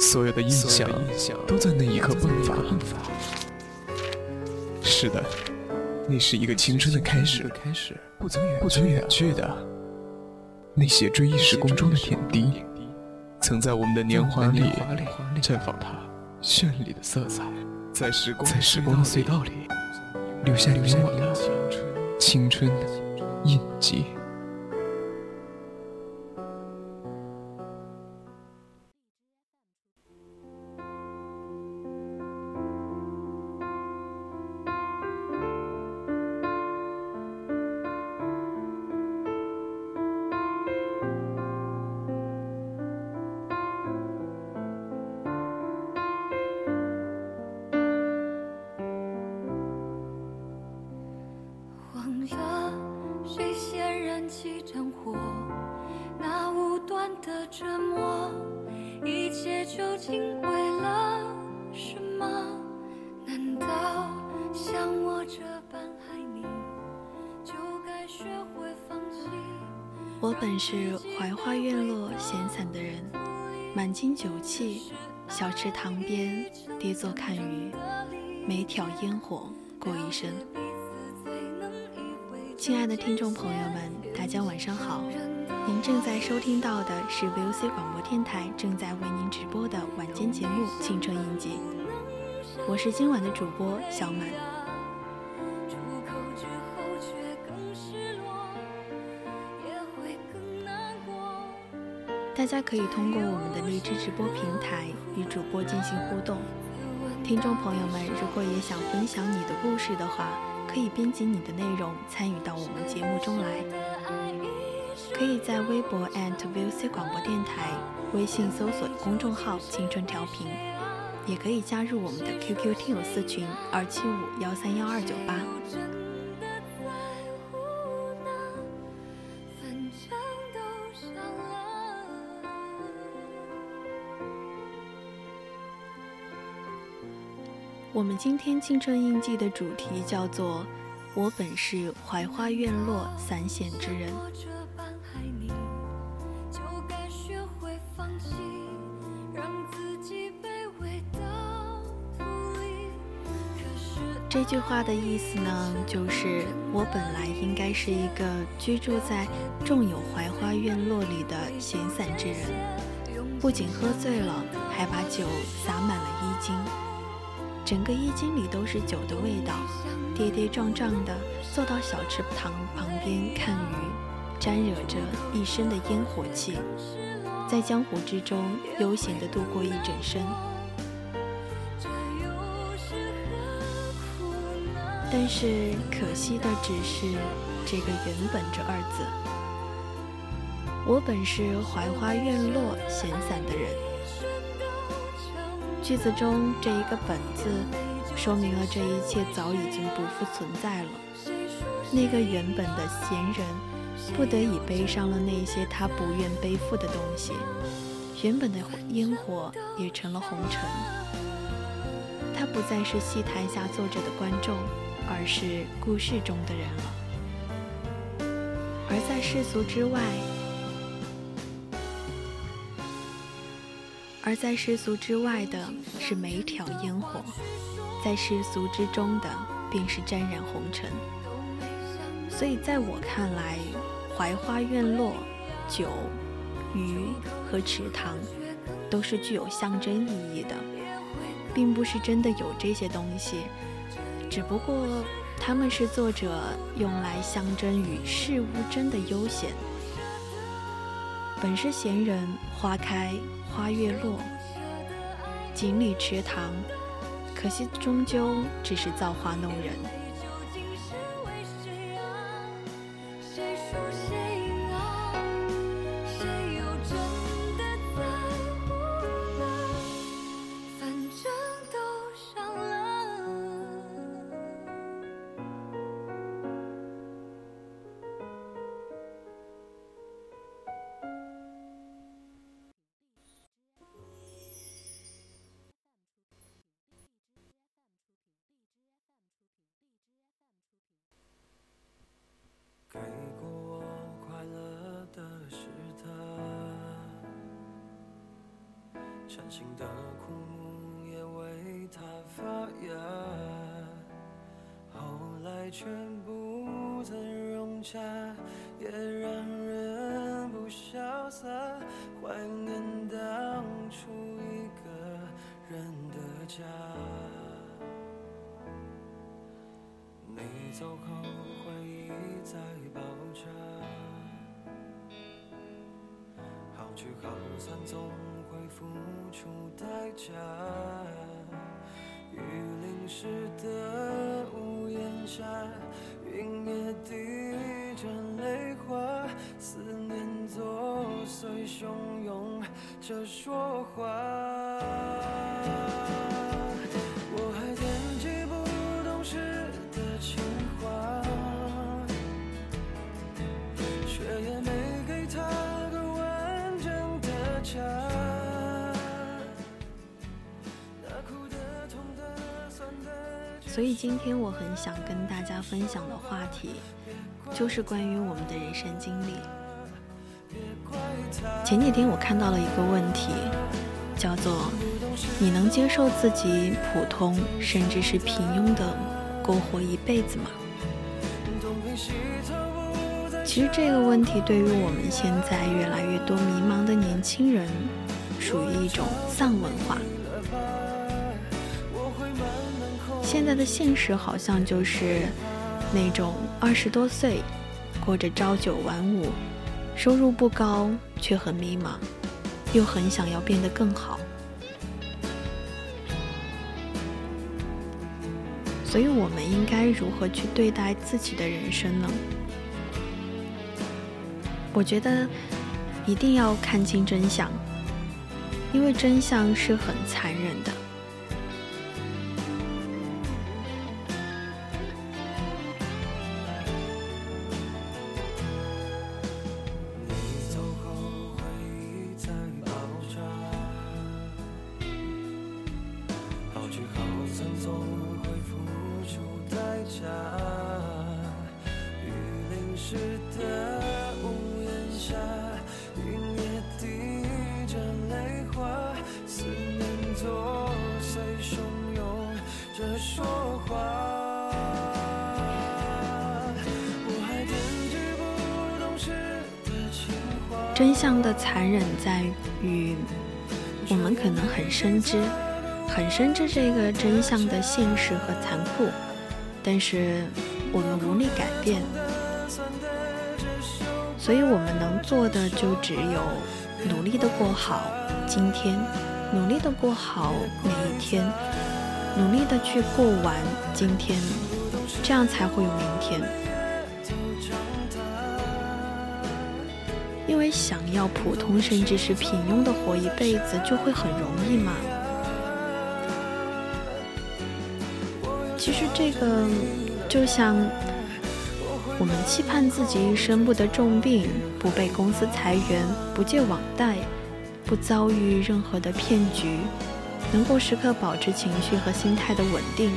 所有的印象都在那一刻迸发。是的，那是一个青春的开始，不曾远去的。那些追忆时光中的点滴，曾在我们的年华里绽放它绚丽的色彩，在时光的隧道里留下你我的青春印记。挑烟火过一生。亲爱的听众朋友们，大家晚上好，您正在收听到的是 VOC 广播电台正在为您直播的晚间节目《青春印记》，我是今晚的主播小满。大家可以通过我们的荔枝直播平台与主播进行互动。听众朋友们，如果也想分享你的故事的话，可以编辑你的内容参与到我们节目中来。可以在微博 @VOC 广播电台，微信搜索公众号“青春调频”，也可以加入我们的 QQ 听友四群二七五幺三幺二九八。我们今天青春印记的主题叫做“我本是槐花院落散显之人”。这句话的意思呢，就是我本来应该是一个居住在种有槐花院落里的闲散之人，不仅喝醉了，还把酒洒满了衣襟。整个衣襟里都是酒的味道，跌跌撞撞地坐到小池塘旁边看鱼，沾惹着一身的烟火气，在江湖之中悠闲地度过一整生。但是可惜的只是这个“原本”这二字。我本是槐花院落闲散的人。句子中这一个“本”字，说明了这一切早已经不复存在了。那个原本的闲人，不得已背上了那些他不愿背负的东西。原本的烟火也成了红尘。他不再是戏台下坐着的观众，而是故事中的人了。而在世俗之外。而在世俗之外的是每挑烟火，在世俗之中的便是沾染红尘。所以在我看来，槐花院落、酒、鱼和池塘，都是具有象征意义的，并不是真的有这些东西，只不过他们是作者用来象征与世无争的悠闲。本是闲人，花开。花月落，锦鲤池塘，可惜终究只是造化弄人。潇洒，怀念当初一个人的家。你走后，回忆在爆炸，好聚好散总会付出代价。雨淋湿的屋檐下，云也滴着汹涌着说话。所以今天我很想跟大家分享的话题，就是关于我们的人生经历。前几天我看到了一个问题，叫做“你能接受自己普通甚至是平庸的过活一辈子吗？”其实这个问题对于我们现在越来越多迷茫的年轻人，属于一种丧文化。现在的现实好像就是那种二十多岁，过着朝九晚五，收入不高却很迷茫，又很想要变得更好。所以，我们应该如何去对待自己的人生呢？我觉得一定要看清真相，因为真相是很残忍的。深知，很深知这个真相的现实和残酷，但是我们无力改变，所以我们能做的就只有努力的过好今天，努力的过好每一天，努力的去过完今天，这样才会有明天。因为想要普通甚至是平庸的活一辈子，就会很容易嘛？其实这个就像我们期盼自己一生不得重病，不被公司裁员，不借网贷，不遭遇任何的骗局，能够时刻保持情绪和心态的稳定，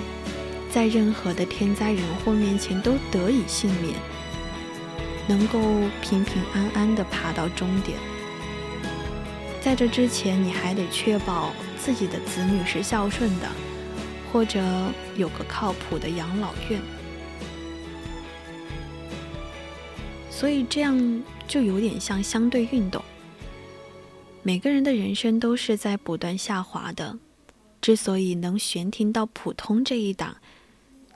在任何的天灾人祸面前都得以幸免。能够平平安安地爬到终点，在这之前，你还得确保自己的子女是孝顺的，或者有个靠谱的养老院。所以这样就有点像相对运动。每个人的人生都是在不断下滑的，之所以能悬停到普通这一档，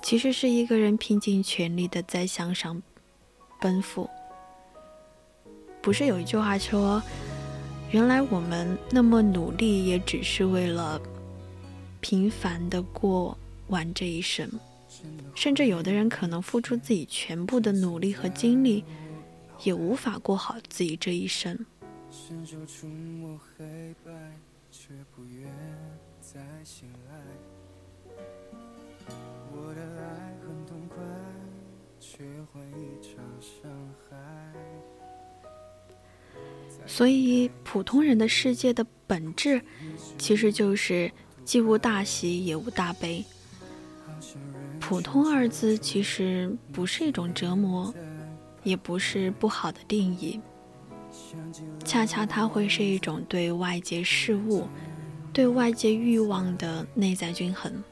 其实是一个人拼尽全力的在向上。奔赴，不是有一句话说：“原来我们那么努力，也只是为了平凡的过完这一生。”甚至有的人可能付出自己全部的努力和精力，也无法过好自己这一生。所以，普通人的世界的本质，其实就是既无大喜也无大悲。普通二字其实不是一种折磨，也不是不好的定义，恰恰它会是一种对外界事物对外界欲望的内在均衡。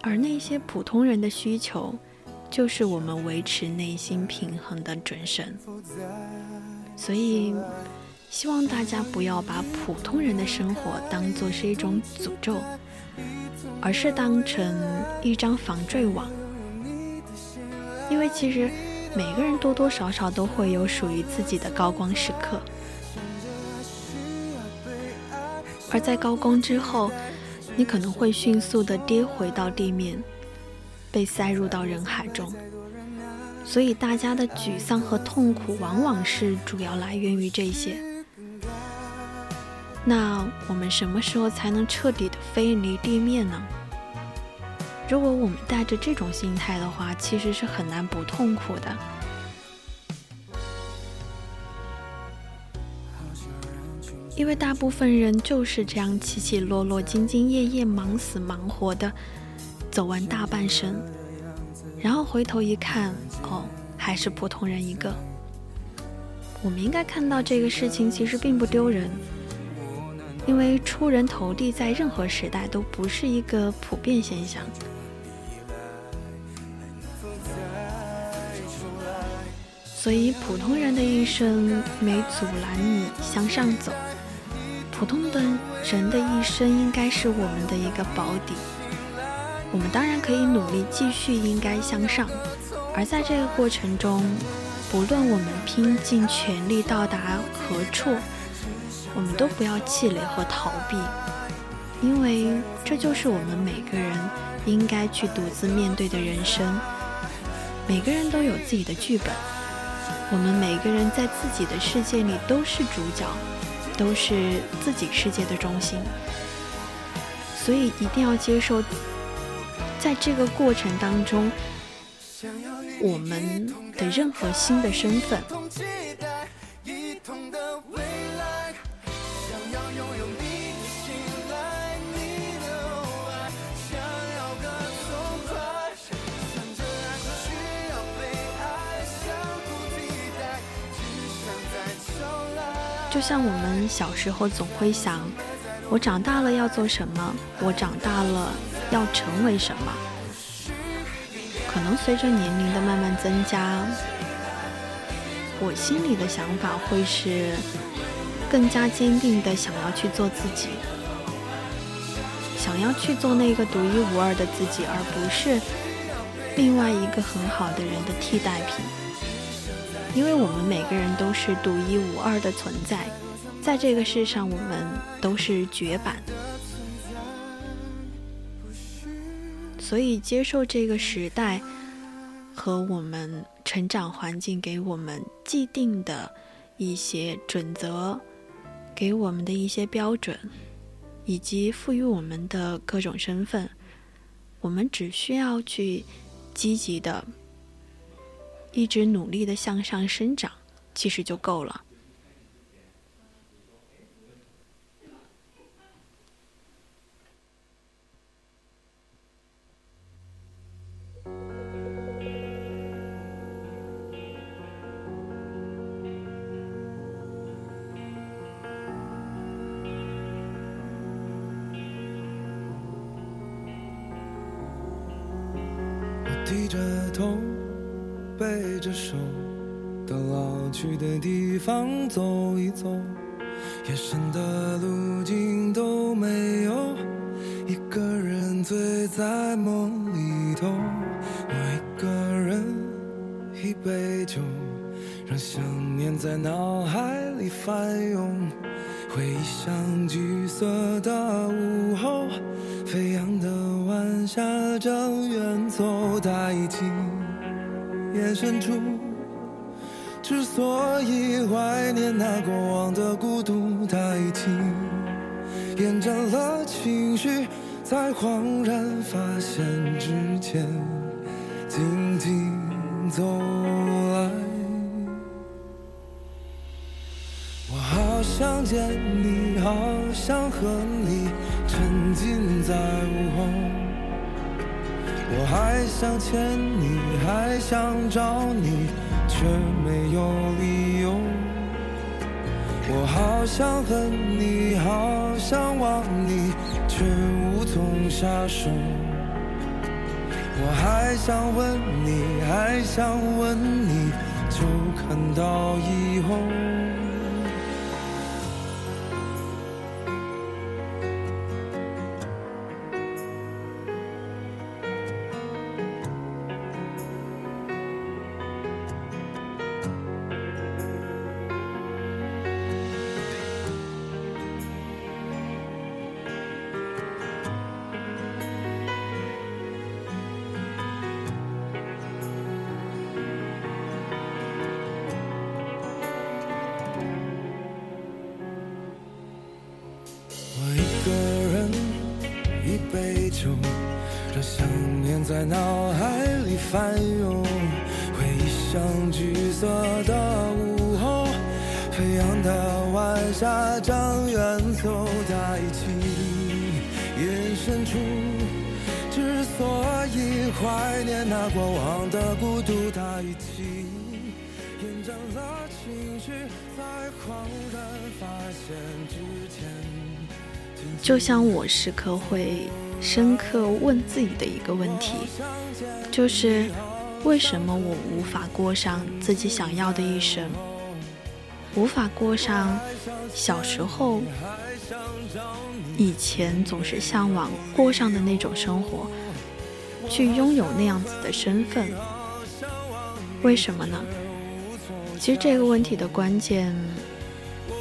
而那些普通人的需求，就是我们维持内心平衡的准绳。所以，希望大家不要把普通人的生活当作是一种诅咒，而是当成一张防坠网。因为其实每个人多多少少都会有属于自己的高光时刻，而在高光之后。你可能会迅速的跌回到地面，被塞入到人海中。所以大家的沮丧和痛苦，往往是主要来源于这些。那我们什么时候才能彻底的飞离地面呢？如果我们带着这种心态的话，其实是很难不痛苦的。因为大部分人就是这样起起落落、兢兢业业、忙死忙活的走完大半生，然后回头一看，哦，还是普通人一个。我们应该看到这个事情其实并不丢人，因为出人头地在任何时代都不是一个普遍现象。所以，普通人的一生没阻拦你向上走。普通的人的一生应该是我们的一个保底，我们当然可以努力继续应该向上，而在这个过程中，不论我们拼尽全力到达何处，我们都不要气馁和逃避，因为这就是我们每个人应该去独自面对的人生。每个人都有自己的剧本，我们每个人在自己的世界里都是主角。都是自己世界的中心，所以一定要接受，在这个过程当中，我们的任何新的身份。就像我们小时候总会想，我长大了要做什么？我长大了要成为什么？可能随着年龄的慢慢增加，我心里的想法会是更加坚定的想要去做自己，想要去做那个独一无二的自己，而不是另外一个很好的人的替代品。因为我们每个人都是独一无二的存在，在这个世上，我们都是绝版，所以接受这个时代和我们成长环境给我们既定的一些准则，给我们的一些标准，以及赋予我们的各种身份，我们只需要去积极的。一直努力的向上生长，其实就够了。背着手，到老去的地方走一走，夜深的路径都没有一个人醉在梦里头。我一个人，一杯酒，让想念在脑海里翻涌。回忆像橘色的午后，飞扬的晚霞正远走，它已经。眼深处，之所以怀念那过往的孤独，它已经延展了情绪，才恍然发现之前静静走来。我好想见你，好想和你沉浸在午后。我还想牵你，还想找你，却没有理由。我好想恨你，好想忘你，却无从下手。我还想问你，还想问你，就看到以后。翻涌，回忆像橘色的午后，飞扬的晚霞将远走在一起。眼深处，之所以怀念那过往的孤独，它一起延展了情绪，在恍然发现之前，就像我时刻会。深刻问自己的一个问题，就是为什么我无法过上自己想要的一生，无法过上小时候以前总是向往过上的那种生活，去拥有那样子的身份？为什么呢？其实这个问题的关键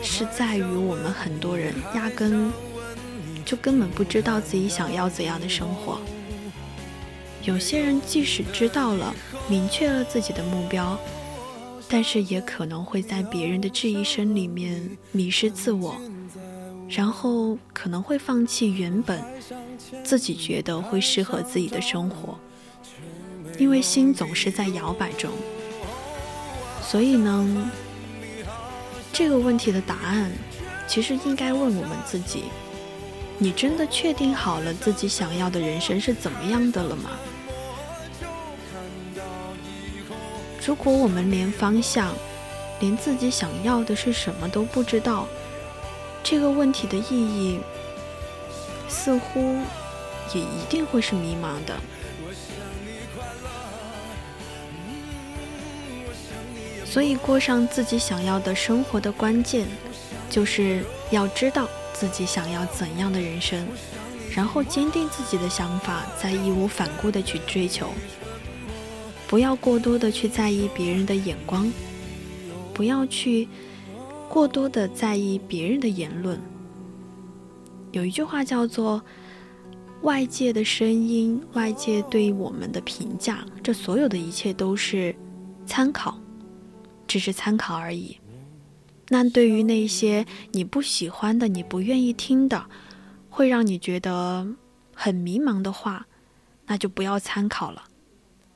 是在于我们很多人压根。就根本不知道自己想要怎样的生活。有些人即使知道了、明确了自己的目标，但是也可能会在别人的质疑声里面迷失自我，然后可能会放弃原本自己觉得会适合自己的生活。因为心总是在摇摆中，所以呢，这个问题的答案其实应该问我们自己。你真的确定好了自己想要的人生是怎么样的了吗？如果我们连方向，连自己想要的是什么都不知道，这个问题的意义似乎也一定会是迷茫的。所以，过上自己想要的生活的关键，就是要知道。自己想要怎样的人生，然后坚定自己的想法，再义无反顾的去追求。不要过多的去在意别人的眼光，不要去过多的在意别人的言论。有一句话叫做“外界的声音，外界对我们的评价，这所有的一切都是参考，只是参考而已。”那对于那些你不喜欢的、你不愿意听的，会让你觉得很迷茫的话，那就不要参考了，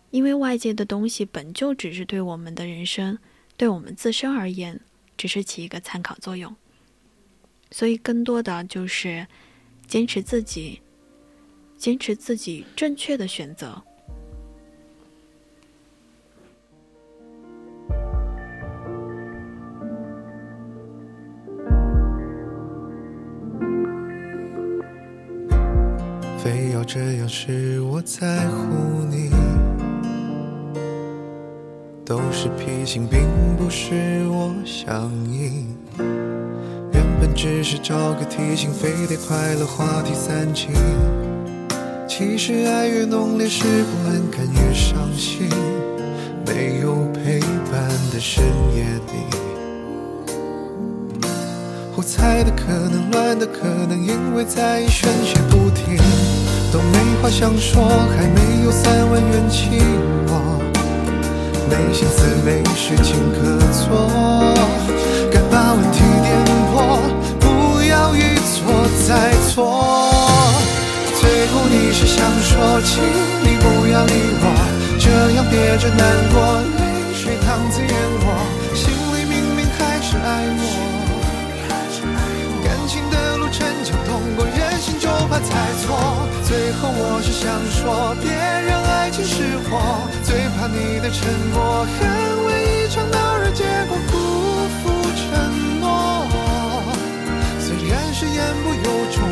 因为外界的东西本就只是对我们的人生、对我们自身而言，只是起一个参考作用。所以，更多的就是坚持自己，坚持自己正确的选择。这样是我在乎你，都是脾性，并不是我想应。原本只是找个提醒，非得快乐话题散尽。其实爱越浓烈，是不安感越伤心。没有陪伴的深夜里，胡猜的可能，乱的可能，因为在意宣泄不停。都没话想说，还没有三万元起我，没心思，没事情可做，该把问题点破，不要一错再错。最后你是想说，请你不要理我，这样憋着难过，泪水淌在眼窝，怕猜错最后我只想说别让爱情失火最怕你的沉默很为一场闹热结果辜负承诺。虽然是言不由衷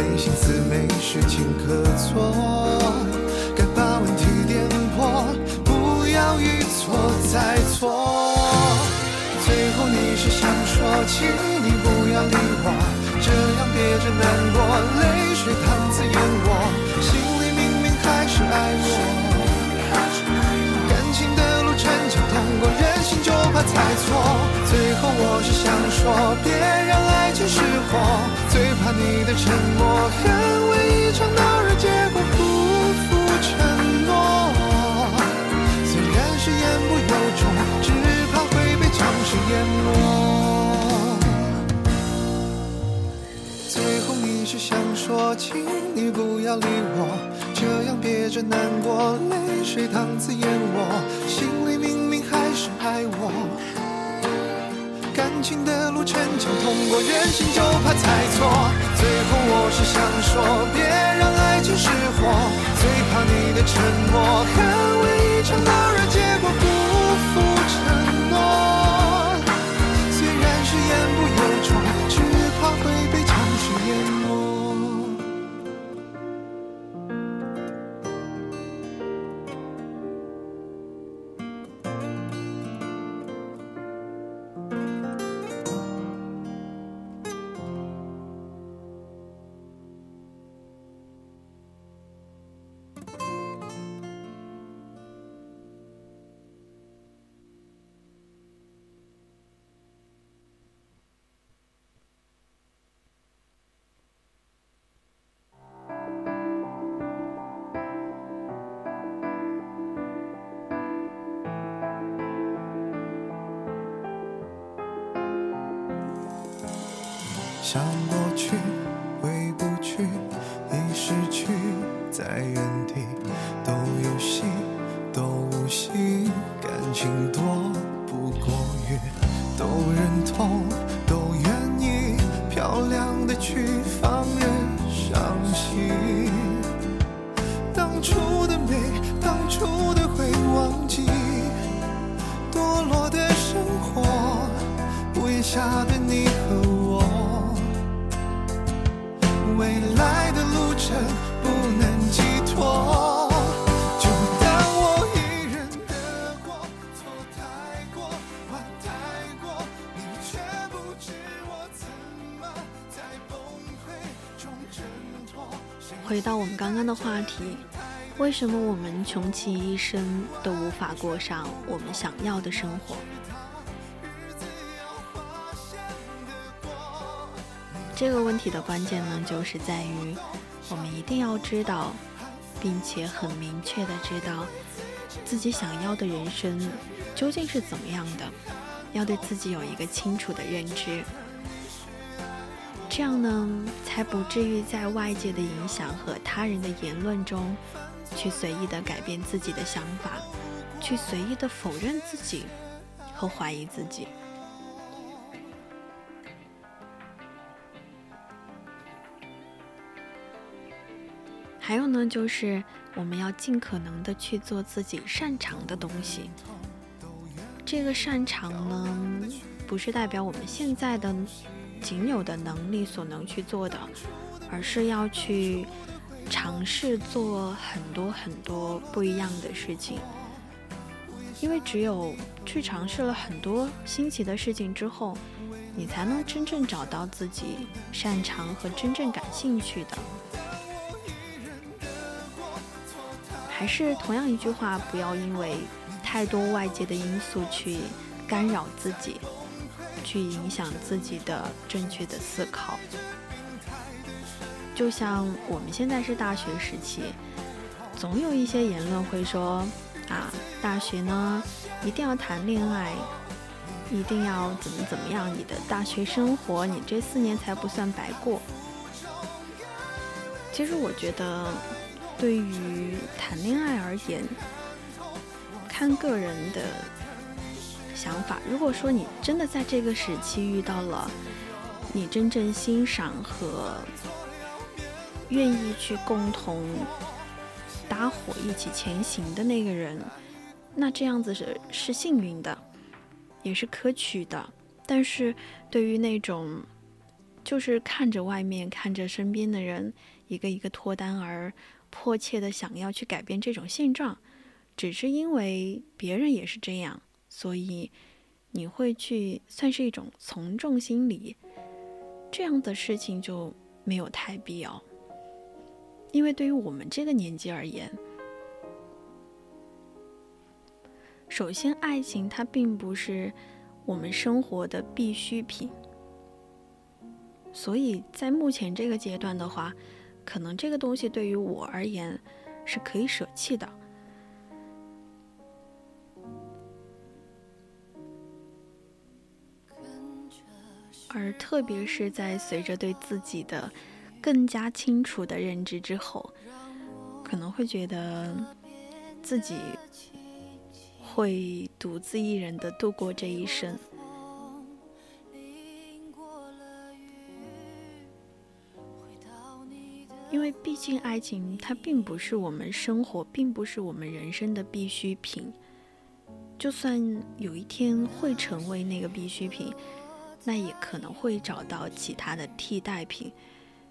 没心思，没事情可做，该把问题点破，不要一错再错。最后你是想说，请你不要理我，这样憋着难过，泪水淌在眼窝，心里明明还是爱我。后我是想说，别让爱情失火，最怕你的沉默，很为一场闹热结果不负承诺。虽然是言不由衷，只怕会被强势淹没。最后你是想说，请你不要理我，这样憋着难过，泪水淌自眼窝，心里明明还是爱我。感情的路程，想，通过任性就怕猜错。最后我是想说，别让爱情失火，最怕你的沉默，很为一场闹热结果不负承诺。虽然是言不由衷，只怕会被潮水淹没。的话题，为什么我们穷其一生都无法过上我们想要的生活？这个问题的关键呢，就是在于我们一定要知道，并且很明确的知道自己想要的人生究竟是怎么样的，要对自己有一个清楚的认知。这样呢，才不至于在外界的影响和他人的言论中，去随意的改变自己的想法，去随意的否认自己和怀疑自己。还有呢，就是我们要尽可能的去做自己擅长的东西。这个擅长呢，不是代表我们现在的仅有的能力所能去做的，而是要去尝试做很多很多不一样的事情。因为只有去尝试了很多新奇的事情之后，你才能真正找到自己擅长和真正感兴趣的。还是同样一句话，不要因为太多外界的因素去干扰自己，去影响自己的正确的思考。就像我们现在是大学时期，总有一些言论会说啊，大学呢一定要谈恋爱，一定要怎么怎么样，你的大学生活，你这四年才不算白过。其实我觉得。对于谈恋爱而言，看个人的想法。如果说你真的在这个时期遇到了你真正欣赏和愿意去共同搭伙一起前行的那个人，那这样子是是幸运的，也是可取的。但是对于那种就是看着外面、看着身边的人一个一个脱单而。迫切的想要去改变这种现状，只是因为别人也是这样，所以你会去算是一种从众心理，这样的事情就没有太必要。因为对于我们这个年纪而言，首先爱情它并不是我们生活的必需品，所以在目前这个阶段的话，可能这个东西对于我而言是可以舍弃的。而特别是在随着对自己的更加清楚的认知之后，可能会觉得自己会独自一人的度过这一生，因为毕竟爱情它并不是我们生活，并不是我们人生的必需品。就算有一天会成为那个必需品。那也可能会找到其他的替代品，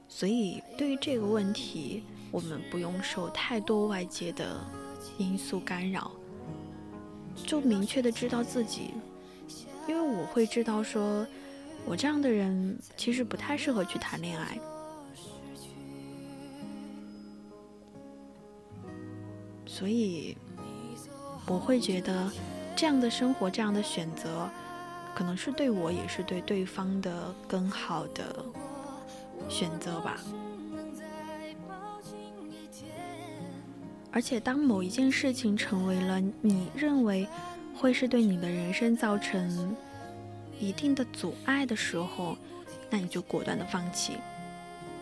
所以对于这个问题，我们不用受太多外界的因素干扰，就明确的知道自己，因为我会知道说，我这样的人其实不太适合去谈恋爱，所以我会觉得这样的生活，这样的选择。可能是对我，也是对对方的更好的选择吧。而且，当某一件事情成为了你认为会是对你的人生造成一定的阻碍的时候，那你就果断的放弃，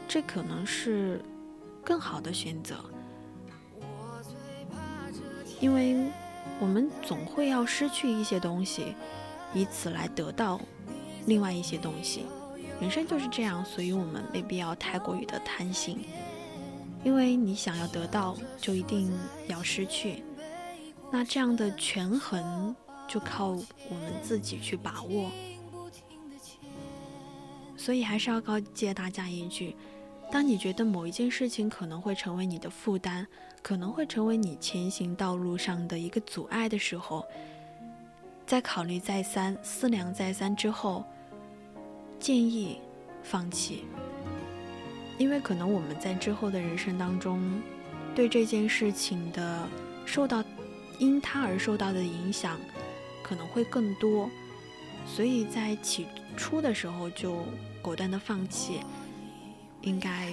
这可能是更好的选择。因为我们总会要失去一些东西。以此来得到另外一些东西，人生就是这样，所以我们没必要太过于的贪心，因为你想要得到，就一定要失去，那这样的权衡就靠我们自己去把握。所以还是要告诫大家一句：当你觉得某一件事情可能会成为你的负担，可能会成为你前行道路上的一个阻碍的时候，在考虑再三、思量再三之后，建议放弃，因为可能我们在之后的人生当中，对这件事情的受到因它而受到的影响可能会更多，所以在起初的时候就果断的放弃，应该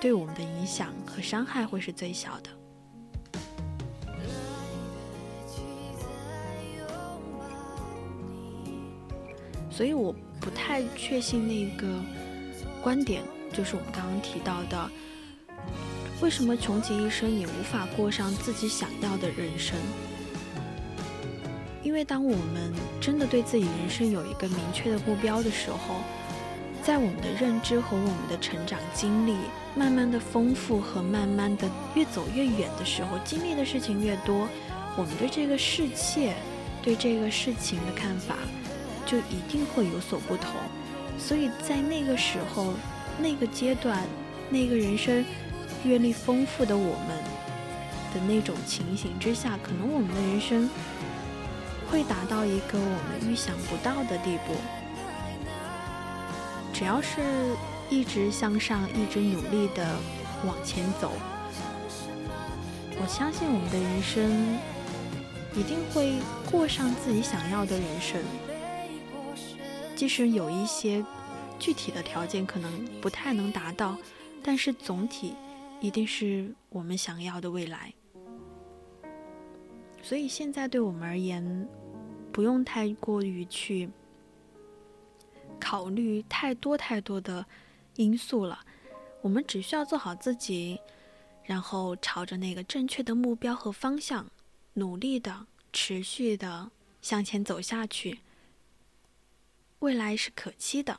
对我们的影响和伤害会是最小的。所以我不太确信那个观点，就是我们刚刚提到的，为什么穷极一生也无法过上自己想要的人生？因为当我们真的对自己人生有一个明确的目标的时候，在我们的认知和我们的成长经历慢慢的丰富和慢慢的越走越远的时候，经历的事情越多，我们对这个世界、对这个事情的看法。就一定会有所不同，所以在那个时候、那个阶段、那个人生阅历丰富的我们的那种情形之下，可能我们的人生会达到一个我们预想不到的地步。只要是一直向上、一直努力的往前走，我相信我们的人生一定会过上自己想要的人生。即使有一些具体的条件可能不太能达到，但是总体一定是我们想要的未来。所以现在对我们而言，不用太过于去考虑太多太多的因素了。我们只需要做好自己，然后朝着那个正确的目标和方向，努力的、持续的向前走下去。未来是可期的，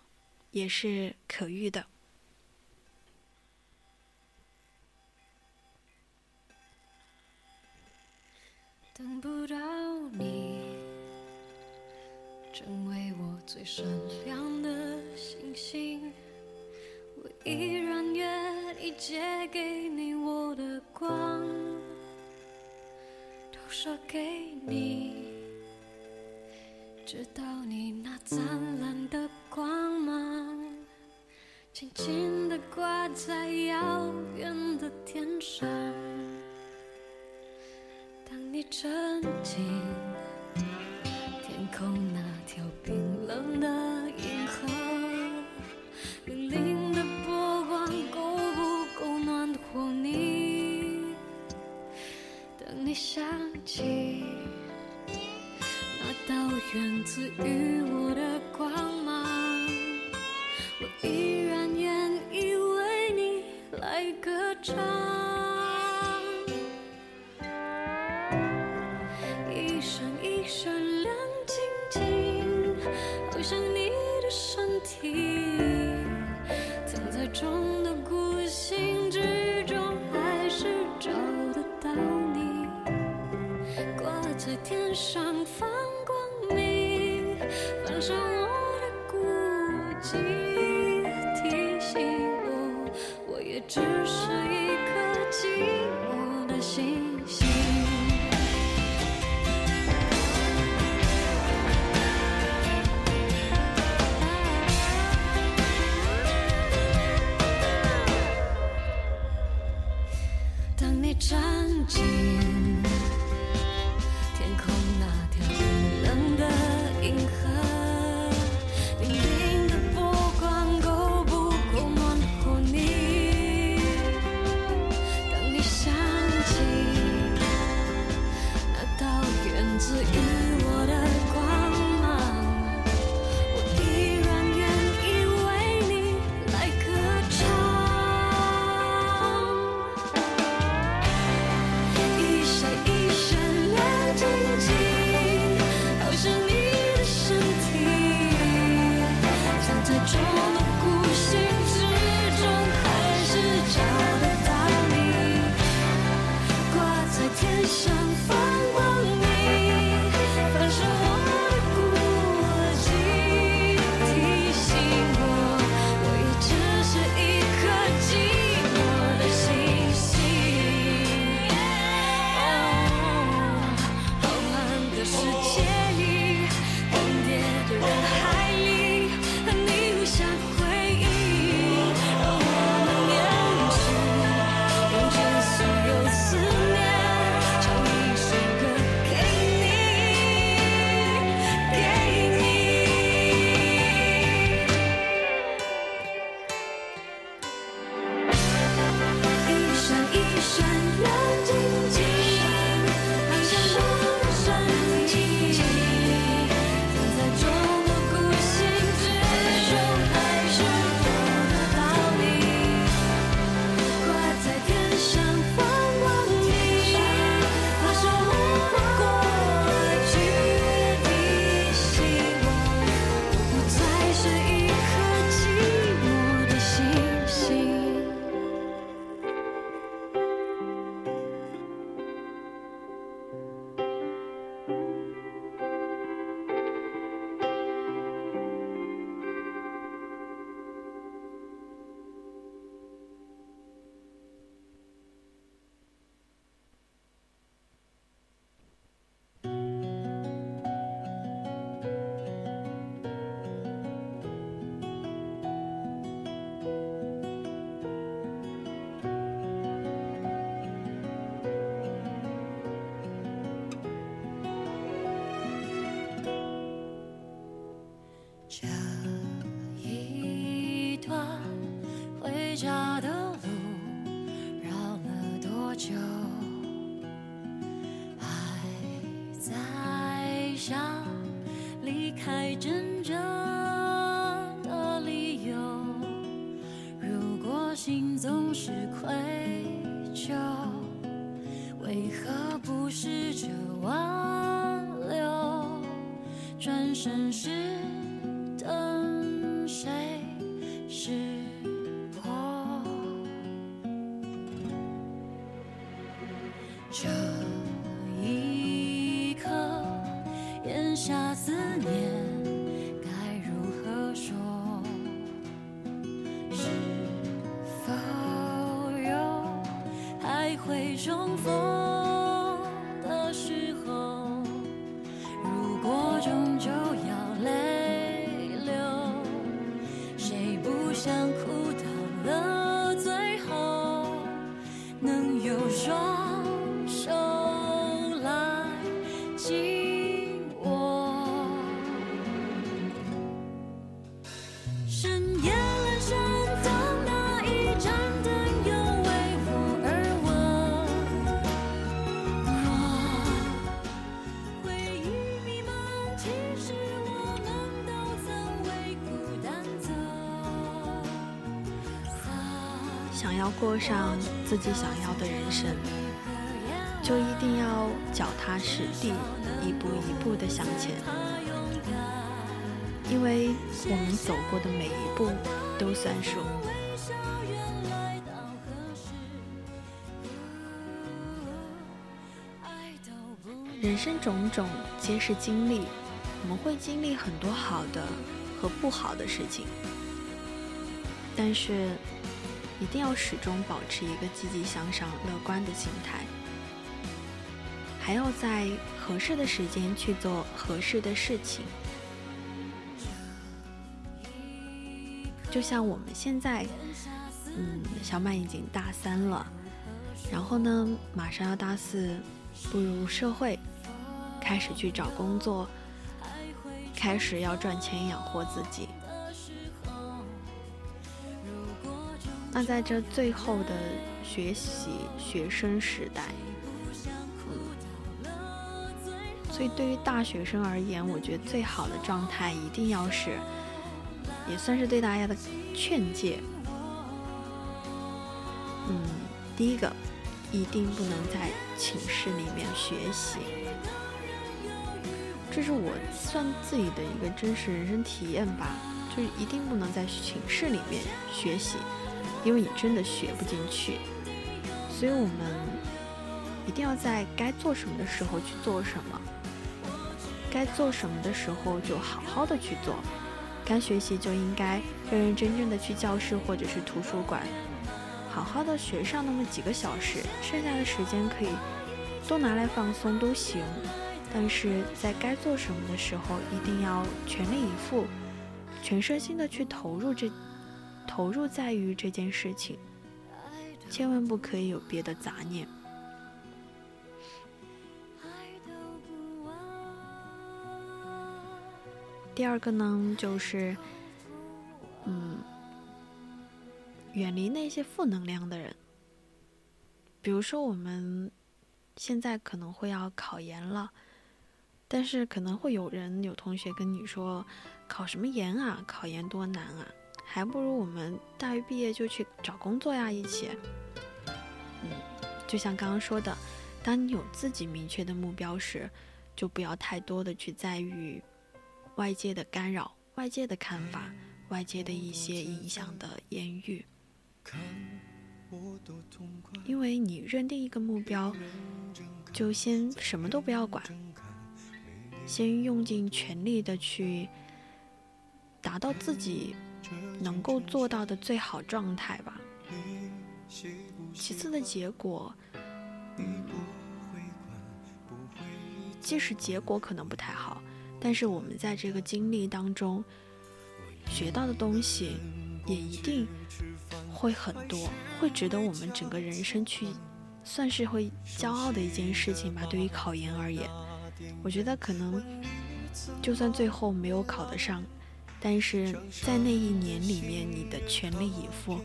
也是可遇的。等不到你，成为我最闪亮的星星，我依然愿意借给你我的光，都射给你。直到你那灿烂的光芒静静地挂在遥远的天上。当你沉浸天空那条冰冷的银河粼粼的波光够不够暖和你。当你想起到源自于我的光想离开真正的理由如果心总是愧疚为何不试着挽留？转身时等谁？识破过上自己想要的人生，就一定要脚踏实地，一步一步的向前。因为我们走过的每一步都算数。人生种种皆是经历，我们会经历很多好的和不好的事情，但是一定要始终保持一个积极向上、乐观的心态，还要在合适的时间去做合适的事情。就像我们现在，嗯，小满已经大三了，然后呢，马上要大四，步入社会。开始去找工作，开始要赚钱养活自己。那在这最后的学习学生时代，嗯，所以对于大学生而言，我觉得最好的状态一定要是，也算是对大家的劝诫。嗯，第一个，一定不能在寝室里面学习。这是我算自己的一个真实人生体验吧，就是一定不能在寝室里面学习，因为你真的学不进去。所以我们一定要在该做什么的时候去做什么，该做什么的时候就好好的去做，该学习就应该认认真真的去教室或者是图书馆，好好的学上那么几个小时，剩下的时间可以都拿来放松都行。但是在该做什么的时候，一定要全力以赴、全身心的去投入这，投入在于这件事情，千万不可以有别的杂念。第二个呢，就是，嗯，远离那些负能量的人，比如说我们现在可能会要考研了。但是可能会有人有同学跟你说，考什么研啊？考研多难啊！还不如我们大学毕业就去找工作呀！一起，嗯，就像刚刚说的，当你有自己明确的目标时，就不要太多的去在意外界的干扰、外界的看法、外界的一些影响的言语，因为你认定一个目标，就先什么都不要管。先用尽全力的去达到自己能够做到的最好状态吧。其次的结果，即使结果可能不太好，但是我们在这个经历当中学到的东西也一定会很多，会值得我们整个人生去算是会骄傲的一件事情吧。对于考研而言。我觉得可能，就算最后没有考得上，但是在那一年里面，你的全力以赴，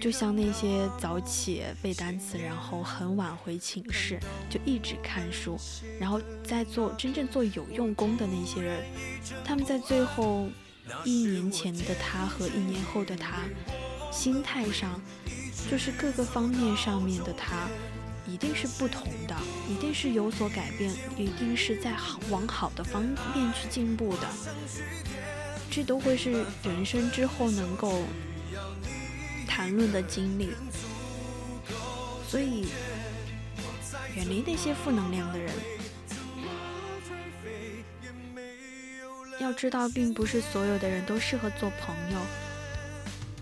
就像那些早起背单词，然后很晚回寝室就一直看书，然后在做真正做有用功的那些人，他们在最后一年前的他和一年后的他，心态上，就是各个方面上面的他。一定是不同的，一定是有所改变，一定是在好往好的方面去进步的，这都会是人生之后能够谈论的经历。所以，远离那些负能量的人。要知道，并不是所有的人都适合做朋友，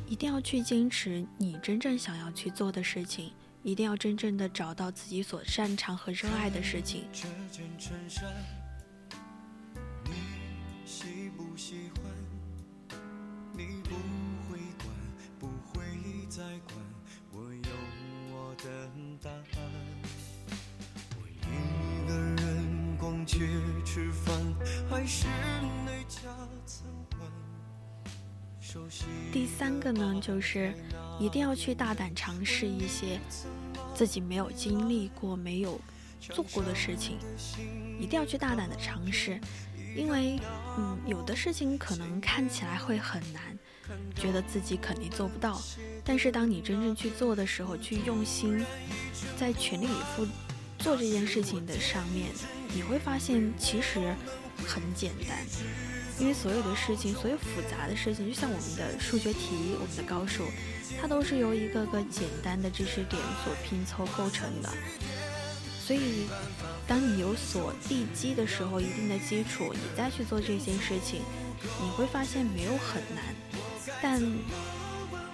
一定要去坚持你真正想要去做的事情。一定要真正的找到自己所擅长和热爱的事情。第三个呢，就是一定要去大胆尝试一些自己没有经历过、没有做过的事情，一定要去大胆的尝试，因为，嗯，有的事情可能看起来会很难，觉得自己肯定做不到。但是当你真正去做的时候，去用心，在全力以赴做这件事情的上面，你会发现其实很简单。因为所有的事情，所有复杂的事情，就像我们的数学题，我们的高数，它都是由一个个简单的知识点所拼凑构成的。所以，当你有所地基的时候，一定的基础，你再去做这些事情，你会发现没有很难。但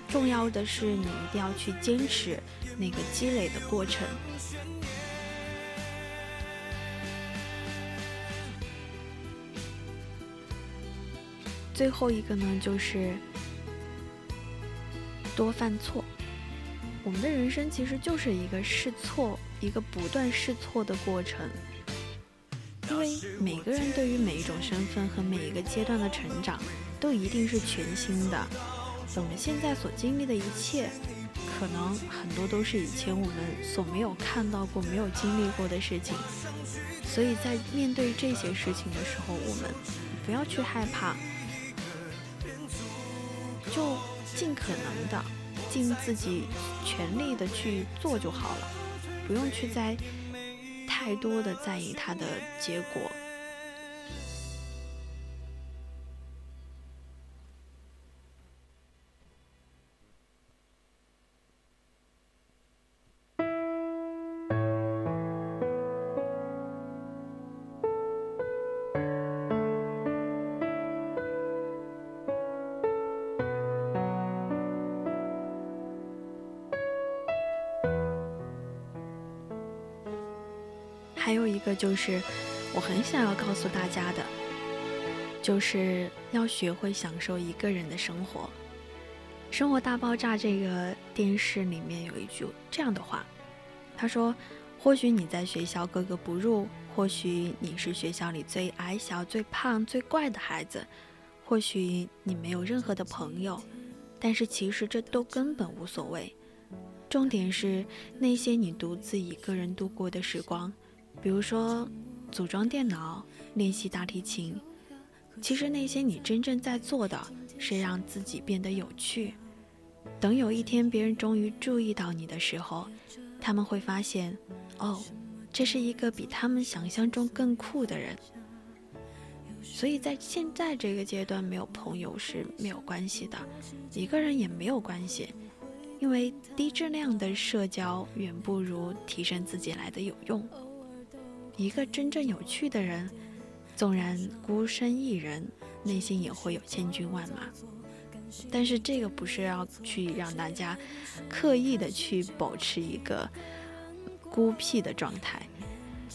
重要的是，你一定要去坚持那个积累的过程。最后一个呢，就是多犯错。我们的人生其实就是一个试错，一个不断试错的过程。因为每个人对于每一种身份和每一个阶段的成长，都一定是全新的。我们现在所经历的一切，可能很多都是以前我们所没有看到过、没有经历过的事情。所以在面对这些事情的时候，我们不要去害怕。尽可能的，尽自己全力的去做就好了，不用去在太多的在意它的结果。个就是我很想要告诉大家的，就是要学会享受一个人的生活。《生活大爆炸》这个电视里面有一句这样的话，他说：“或许你在学校格格不入，或许你是学校里最矮小、最胖、最怪的孩子，或许你没有任何的朋友，但是其实这都根本无所谓。重点是那些你独自一个人度过的时光。”比如说，组装电脑、练习大提琴，其实那些你真正在做的是让自己变得有趣。等有一天别人终于注意到你的时候，他们会发现，哦，这是一个比他们想象中更酷的人。所以在现在这个阶段，没有朋友是没有关系的，一个人也没有关系，因为低质量的社交远不如提升自己来的有用。一个真正有趣的人，纵然孤身一人，内心也会有千军万马。但是这个不是要去让大家刻意的去保持一个孤僻的状态，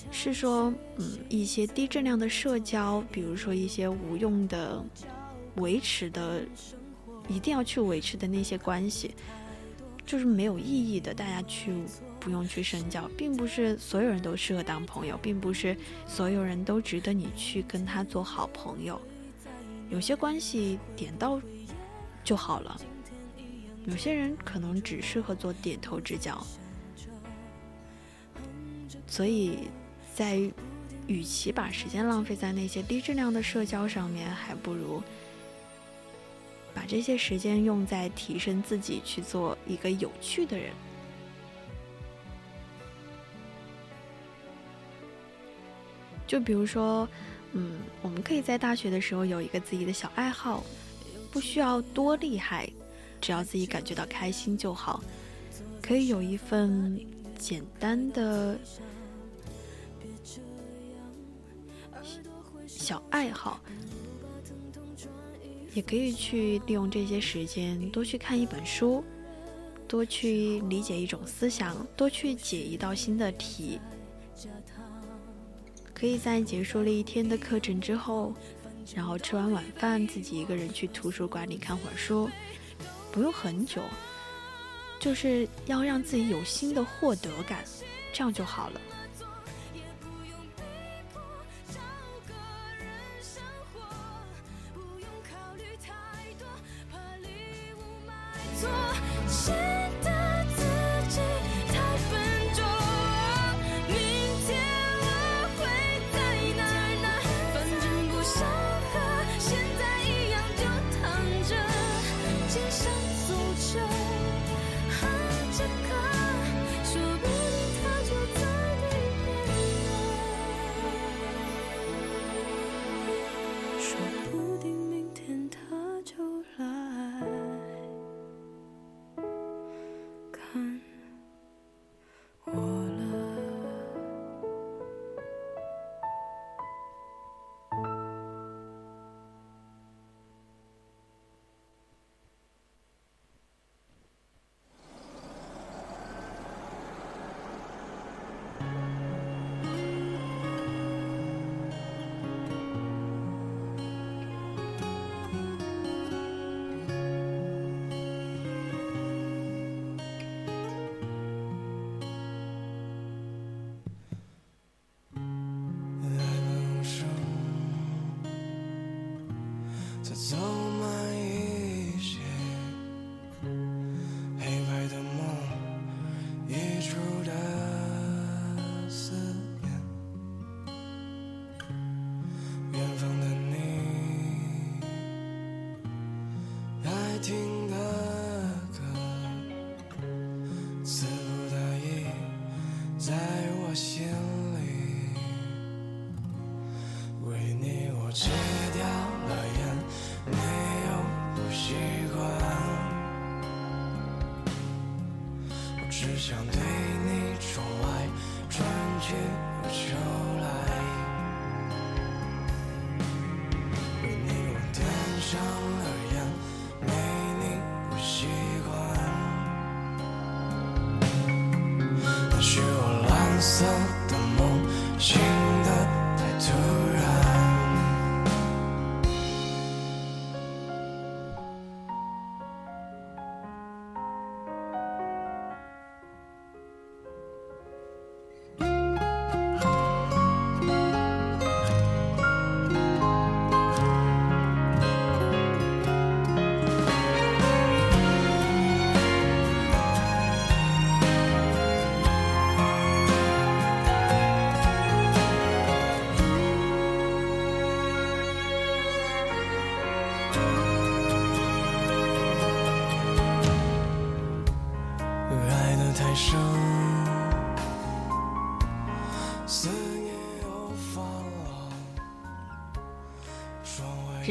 是说，嗯，一些低质量的社交，比如说一些无用的、维持的、一定要去维持的那些关系，就是没有意义的，大家去。不用去深交，并不是所有人都适合当朋友，并不是所有人都值得你去跟他做好朋友。有些关系点到就好了，有些人可能只适合做点头之交。所以，在与其把时间浪费在那些低质量的社交上面，还不如把这些时间用在提升自己，去做一个有趣的人。就比如说，嗯，我们可以在大学的时候有一个自己的小爱好，不需要多厉害，只要自己感觉到开心就好。可以有一份简单的小爱好，也可以去利用这些时间多去看一本书，多去理解一种思想，多去解一道新的题。可以在结束了一天的课程之后，然后吃完晚饭，自己一个人去图书馆里看会儿书，不用很久，就是要让自己有新的获得感，这样就好了。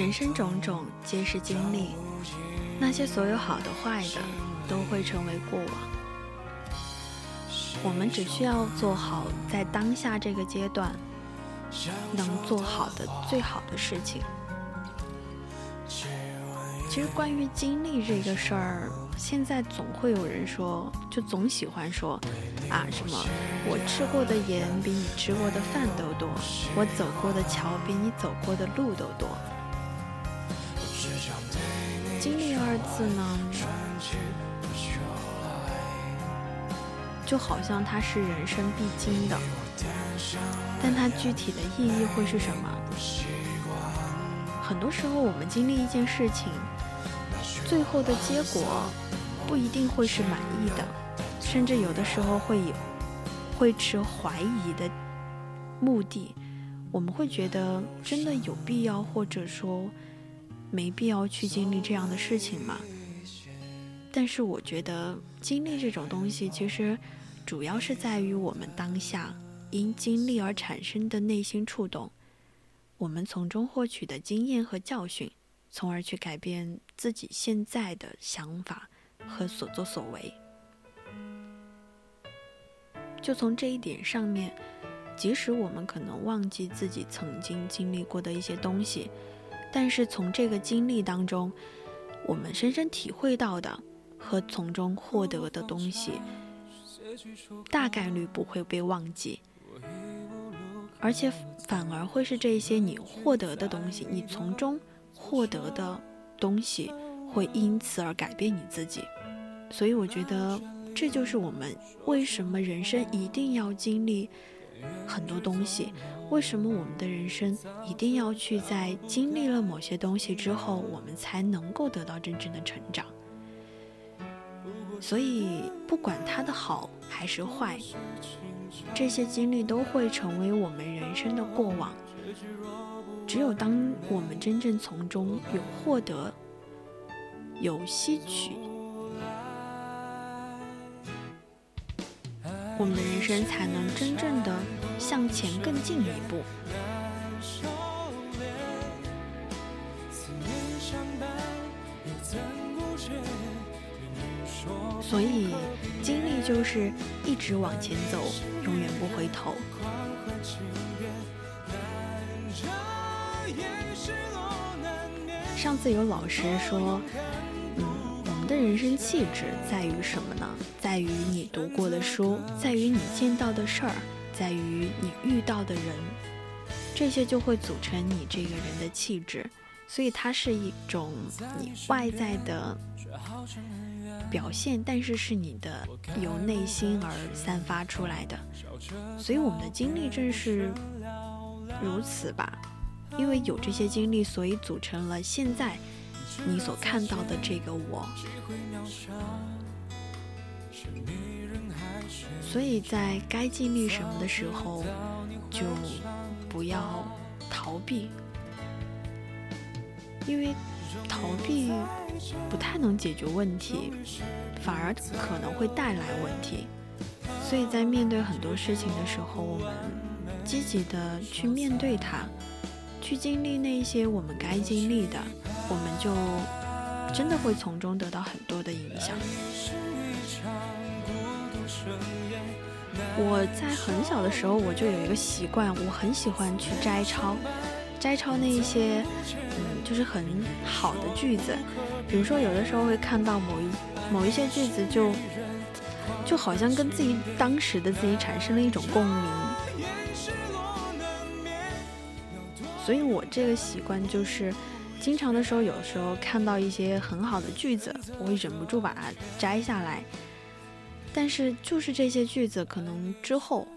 人生种种皆是经历，那些所有好的坏的都会成为过往。我们只需要做好在当下这个阶段能做好的最好的事情。其实关于经历这个事儿，现在总会有人说，就总喜欢说，啊什么我吃过的盐比你吃过的饭都多，我走过的桥比你走过的路都多。经历二字呢，就好像它是人生必经的，但它具体的意义会是什么？很多时候，我们经历一件事情，最后的结果不一定会是满意的，甚至有的时候会有会持怀疑的目的。我们会觉得真的有必要，或者说没必要去经历这样的事情嘛？但是我觉得经历这种东西，其实主要是在于我们当下因经历而产生的内心触动。我们从中获取的经验和教训，从而去改变自己现在的想法和所作所为。就从这一点上面，即使我们可能忘记自己曾经经历过的一些东西，但是从这个经历当中，我们深深体会到的和从中获得的东西，大概率不会被忘记。而且反而会是这些你获得的东西，你从中获得的东西会因此而改变你自己。所以我觉得这就是我们为什么人生一定要经历很多东西，为什么我们的人生一定要去在经历了某些东西之后，我们才能够得到真正的成长。所以不管它的好还是坏。这些经历都会成为我们人生的过往。只有当我们真正从中有获得、有吸取，我们的人生才能真正的向前更进一步。所以，经历就是一直往前走，永远不回头。上次有老师说，嗯，我们的人生气质在于什么呢？在于你读过的书，在于你见到的事儿，在于你遇到的人，这些就会组成你这个人的气质。所以它是一种你外在的表现，但是是你的由内心而散发出来的。所以我们的经历正是如此吧，因为有这些经历，所以组成了现在你所看到的这个我。所以在该经历什么的时候，就不要逃避。因为逃避不太能解决问题，反而可能会带来问题。所以在面对很多事情的时候，我们积极的去面对它，去经历那些我们该经历的，我们就真的会从中得到很多的影响。我在很小的时候我就有一个习惯，我很喜欢去摘抄，摘抄那一些嗯就是很好的句子，比如说有的时候会看到某一某一些句子就就好像跟自己当时的自己产生了一种共鸣，所以我这个习惯就是。经常的时候，有时候看到一些很好的句子，我会忍不住把它摘下来。但是，就是这些句子，可能之后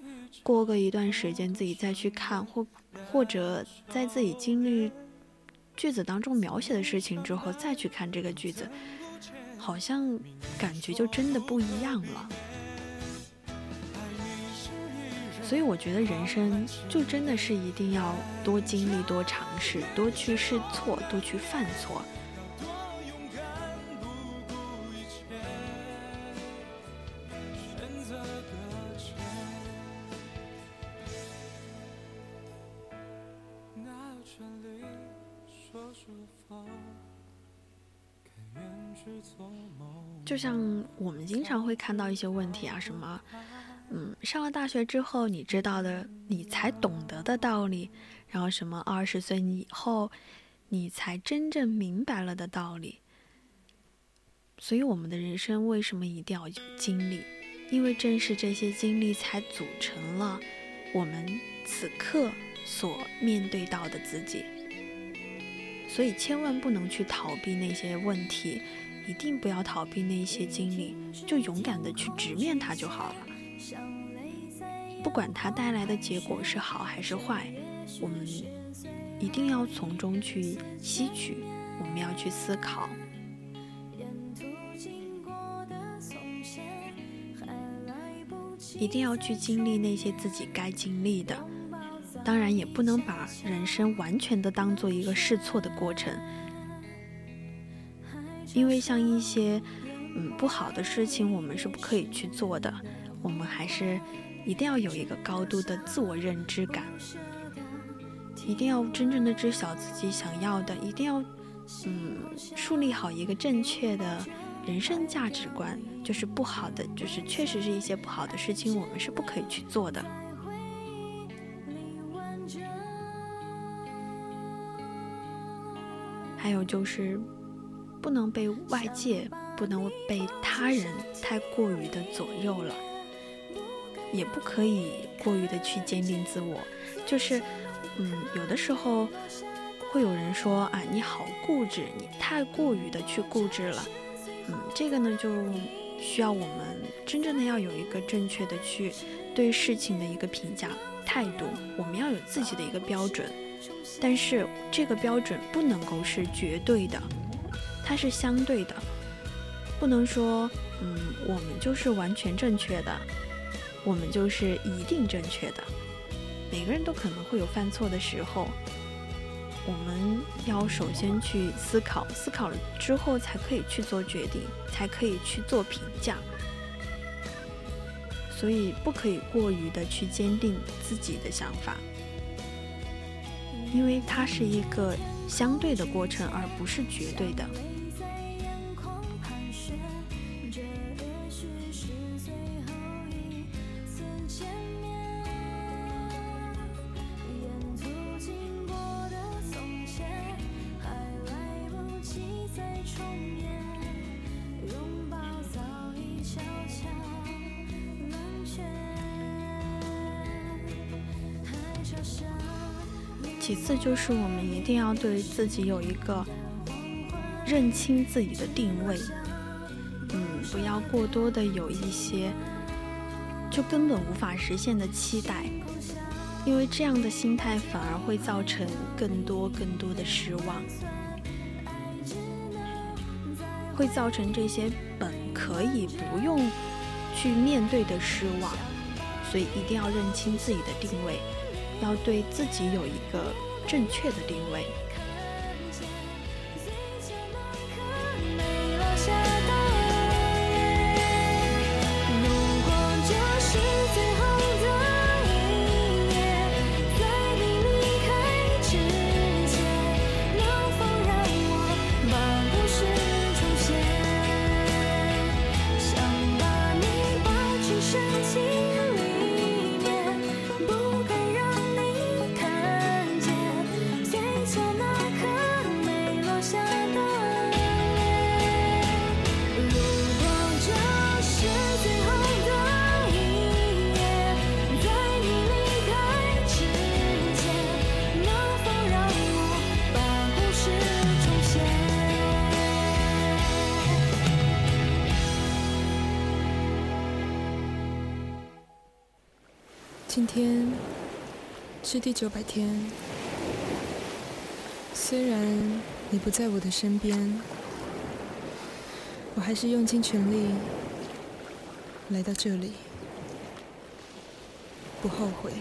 过个一段时间，自己再去看，或或者在自己经历句子当中描写的事情之后再去看这个句子，好像感觉就真的不一样了。所以我觉得人生就真的是一定要多经历、多尝试、多去试错、多去犯错。就像我们经常会看到一些问题啊，什么。嗯，上了大学之后，你知道的，你才懂得的道理，然后什么二十岁以后，你才真正明白了的道理。所以，我们的人生为什么一定要有经历？因为正是这些经历，才组成了我们此刻所面对到的自己。所以，千万不能去逃避那些问题，一定不要逃避那些经历，就勇敢的去直面它就好了。不管它带来的结果是好还是坏，我们一定要从中去吸取，我们要去思考，一定要去经历那些自己该经历的。当然，也不能把人生完全的当做一个试错的过程，因为像一些嗯不好的事情，我们是不可以去做的。我们还是一定要有一个高度的自我认知感，一定要真正的知晓自己想要的，一定要嗯树立好一个正确的人生价值观。就是不好的，就是确实是一些不好的事情，我们是不可以去做的。还有就是不能被外界，不能被他人太过于的左右了。也不可以过于的去坚定自我，就是，嗯，有的时候会有人说啊，你好固执，你太过于的去固执了，嗯，这个呢就需要我们真正的要有一个正确的去对事情的一个评价态度，我们要有自己的一个标准，但是这个标准不能够是绝对的，它是相对的，不能说，嗯，我们就是完全正确的。我们就是一定正确的，每个人都可能会有犯错的时候。我们要首先去思考，思考了之后才可以去做决定，才可以去做评价。所以不可以过于的去坚定自己的想法，因为它是一个相对的过程，而不是绝对的。其次就是我们一定要对自己有一个认清自己的定位，嗯，不要过多的有一些就根本无法实现的期待，因为这样的心态反而会造成更多更多的失望，会造成这些本可以不用去面对的失望，所以一定要认清自己的定位。要对自己有一个正确的定位。是第九百天，虽然你不在我的身边，我还是用尽全力来到这里，不后悔。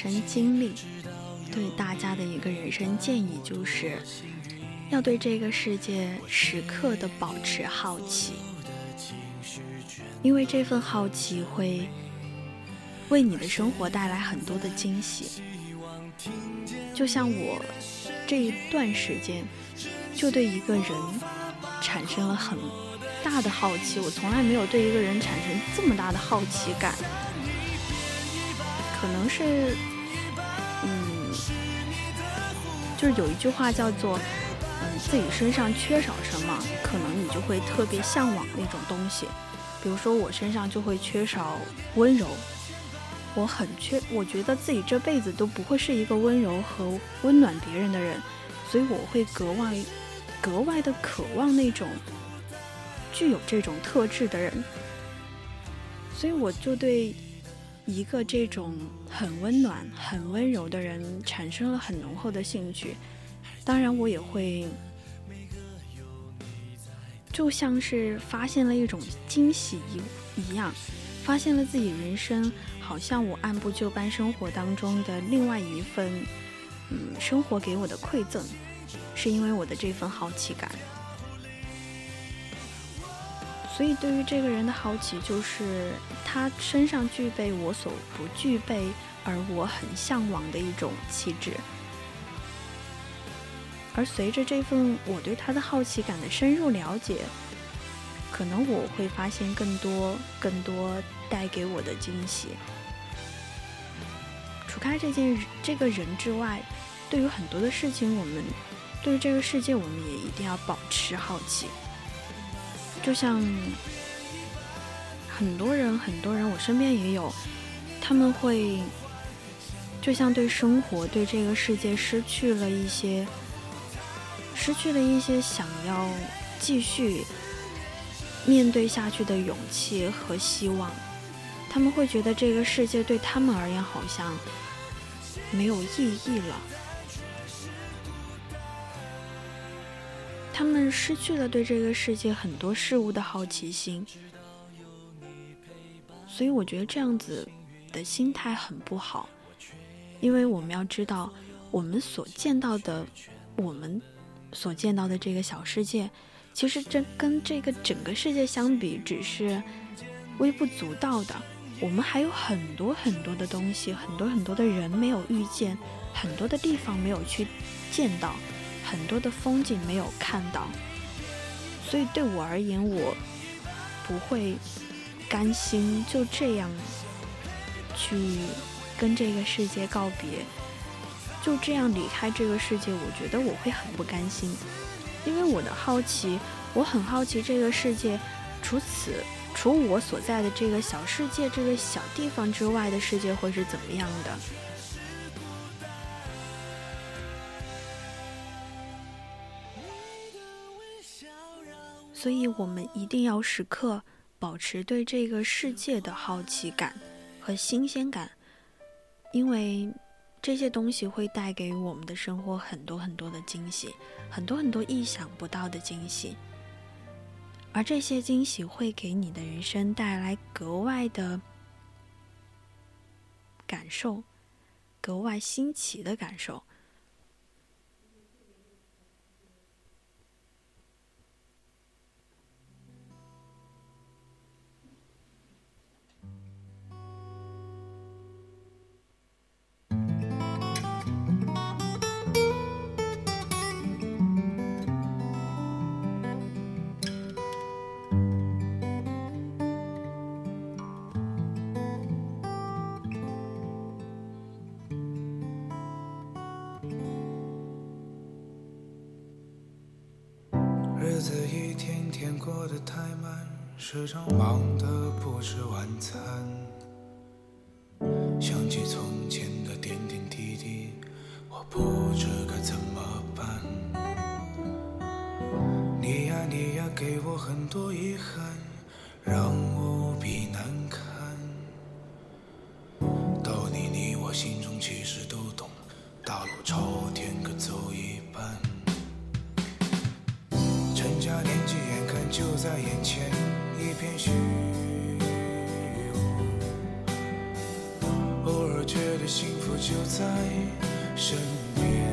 生经历，对大家的一个人生建议就是，要对这个世界时刻的保持好奇，因为这份好奇会为你的生活带来很多的惊喜。就像我这一段时间，就对一个人产生了很大的好奇，我从来没有对一个人产生这么大的好奇感。可能是，嗯，就是有一句话叫做，嗯，自己身上缺少什么，可能你就会特别向往那种东西。比如说我身上就会缺少温柔，我很缺，我觉得自己这辈子都不会是一个温柔和温暖别人的人，所以我会格外、格外的渴望那种具有这种特质的人。所以我就对。一个这种很温暖、很温柔的人产生了很浓厚的兴趣，当然我也会，就像是发现了一种惊喜一一样，发现了自己人生好像我按部就班生活当中的另外一份，嗯，生活给我的馈赠，是因为我的这份好奇感。所以，对于这个人的好奇，就是他身上具备我所不具备，而我很向往的一种气质。而随着这份我对他的好奇感的深入了解，可能我会发现更多、更多带给我的惊喜。除开这件这个人之外，对于很多的事情，我们对于这个世界，我们也一定要保持好奇。就像很多人，很多人，我身边也有，他们会就像对生活、对这个世界失去了一些，失去了一些想要继续面对下去的勇气和希望。他们会觉得这个世界对他们而言好像没有意义了。他们失去了对这个世界很多事物的好奇心，所以我觉得这样子的心态很不好，因为我们要知道，我们所见到的，我们所见到的这个小世界，其实这跟这个整个世界相比，只是微不足道的。我们还有很多很多的东西，很多很多的人没有遇见，很多的地方没有去见到。很多的风景没有看到，所以对我而言，我不会甘心就这样去跟这个世界告别，就这样离开这个世界。我觉得我会很不甘心，因为我的好奇，我很好奇这个世界，除此除我所在的这个小世界、这个小地方之外的世界会是怎么样的。所以，我们一定要时刻保持对这个世界的好奇感和新鲜感，因为这些东西会带给我们的生活很多很多的惊喜，很多很多意想不到的惊喜。而这些惊喜会给你的人生带来格外的感受，格外新奇的感受。过得太慢，时常忙得不吃晚餐。想起从前的点点滴滴，我不知该怎么办。你呀你呀，给我很多遗憾，让我无比难堪。道理你我心中其实都懂，大路朝天各走一半。成家年纪就在眼前，一片虚无。偶尔觉得幸福就在身边。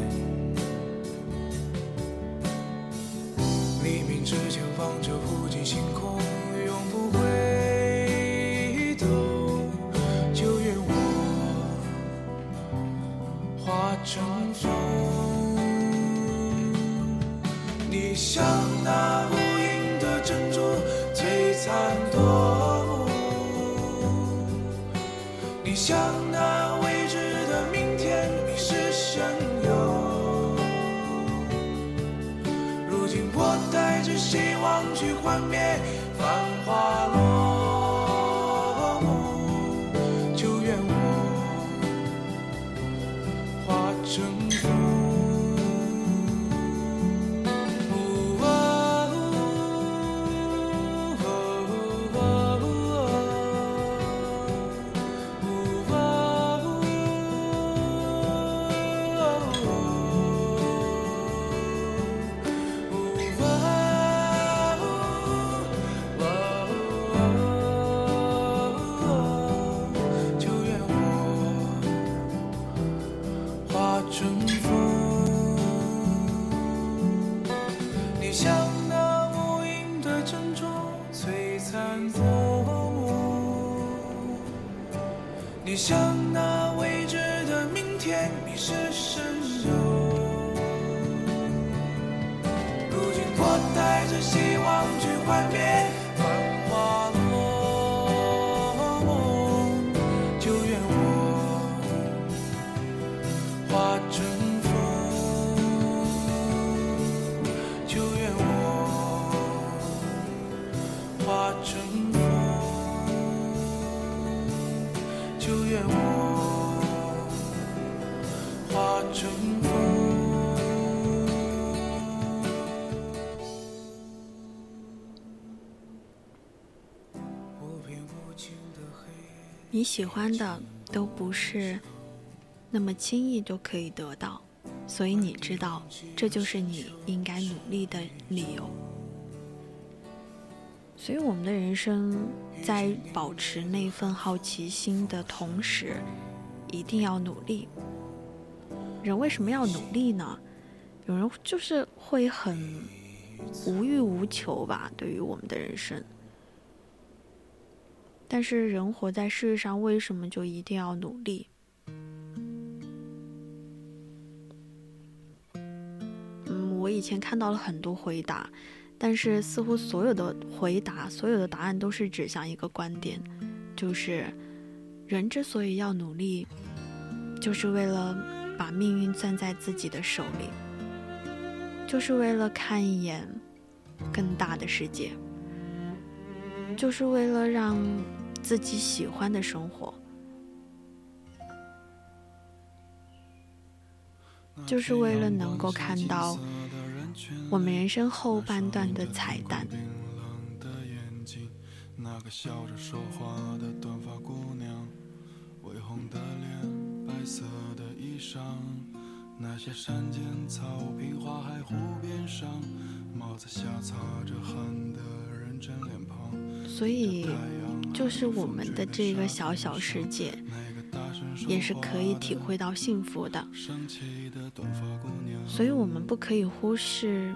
希望去幻灭。喜欢的都不是那么轻易就可以得到，所以你知道，这就是你应该努力的理由。所以，我们的人生在保持那份好奇心的同时，一定要努力。人为什么要努力呢？有人就是会很无欲无求吧，对于我们的人生。但是人活在世上，为什么就一定要努力？嗯，我以前看到了很多回答，但是似乎所有的回答、所有的答案都是指向一个观点，就是人之所以要努力，就是为了把命运攥在自己的手里，就是为了看一眼更大的世界。就是为了让自己喜欢的生活，就是为了能够看到我们人生后半段的彩蛋。那个笑着说话的短发姑娘，微红的脸，白色的衣裳，那些山间草坪、花海、湖边上，帽子下擦着汗的认真脸庞。所以，就是我们的这个小小世界，也是可以体会到幸福的。所以我们不可以忽视，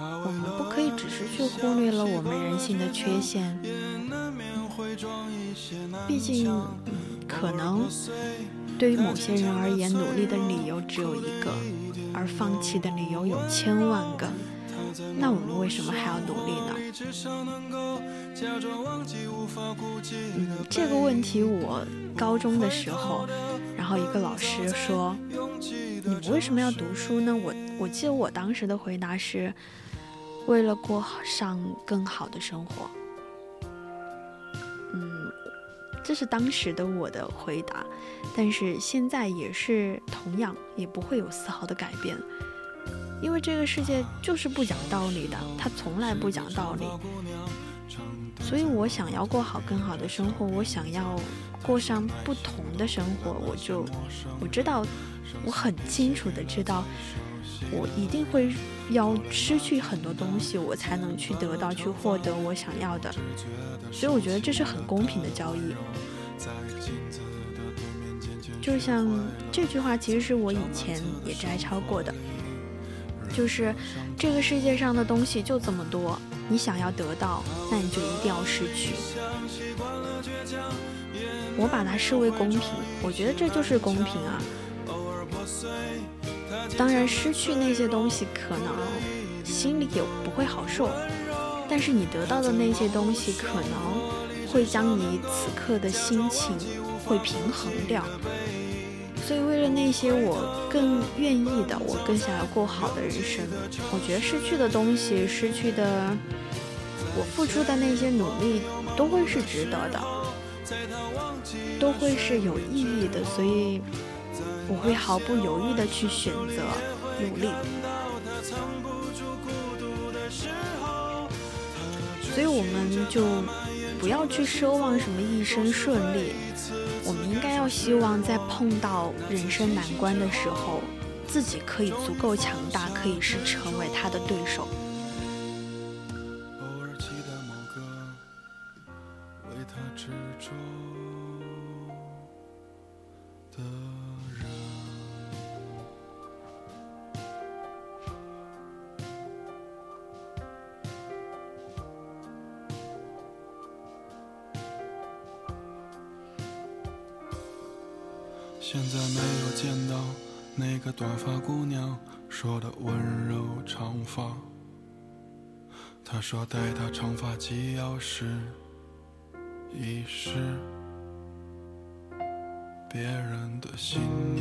我们不可以只是去忽略了我们人性的缺陷。毕竟，可能对于某些人而言，努力的理由只有一个，而放弃的理由有千万个。那我们为什么还要努力呢？嗯，这个问题我高中的时候，然后一个老师说：“你们为什么要读书呢？”我我记得我当时的回答是：“为了过上更好的生活。嗯，这是当时的我的回答，但是现在也是同样，也不会有丝毫的改变。因为这个世界就是不讲道理的，它从来不讲道理。所以我想要过好更好的生活，我想要过上不同的生活，我就我知道，我很清楚的知道，我一定会要失去很多东西，我才能去得到、去获得我想要的。所以我觉得这是很公平的交易。就像这句话，其实是我以前也摘抄过的。就是这个世界上的东西就这么多，你想要得到，那你就一定要失去。我把它视为公平，我觉得这就是公平啊。当然，失去那些东西可能心里也不会好受，但是你得到的那些东西可能会将你此刻的心情会平衡掉。所以，为了那些我更愿意的，我更想要过好的人生，我觉得失去的东西，失去的我付出的那些努力，都会是值得的，都会是有意义的。所以，我会毫不犹豫的去选择努力。所以，我们就不要去奢望什么一生顺利。要希望，在碰到人生难关的时候，自己可以足够强大，可以是成为他的对手。必要时已是别人的心。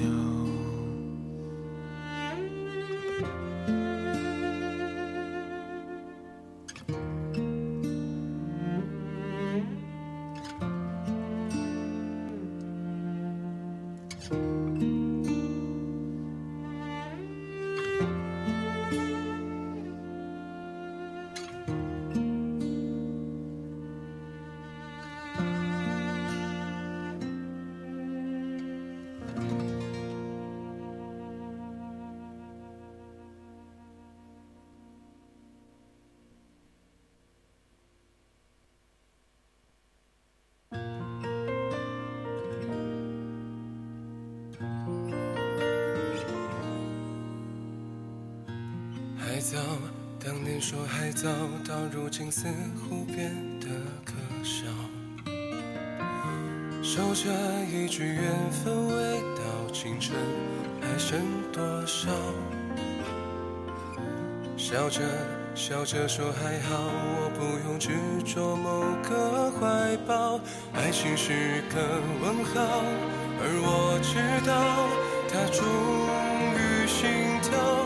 说还早，到如今似乎变得可笑。守着一句缘分未到，青春还剩多少？笑着笑着说还好，我不用执着某个怀抱。爱情是个问号，而我知道它终于心跳。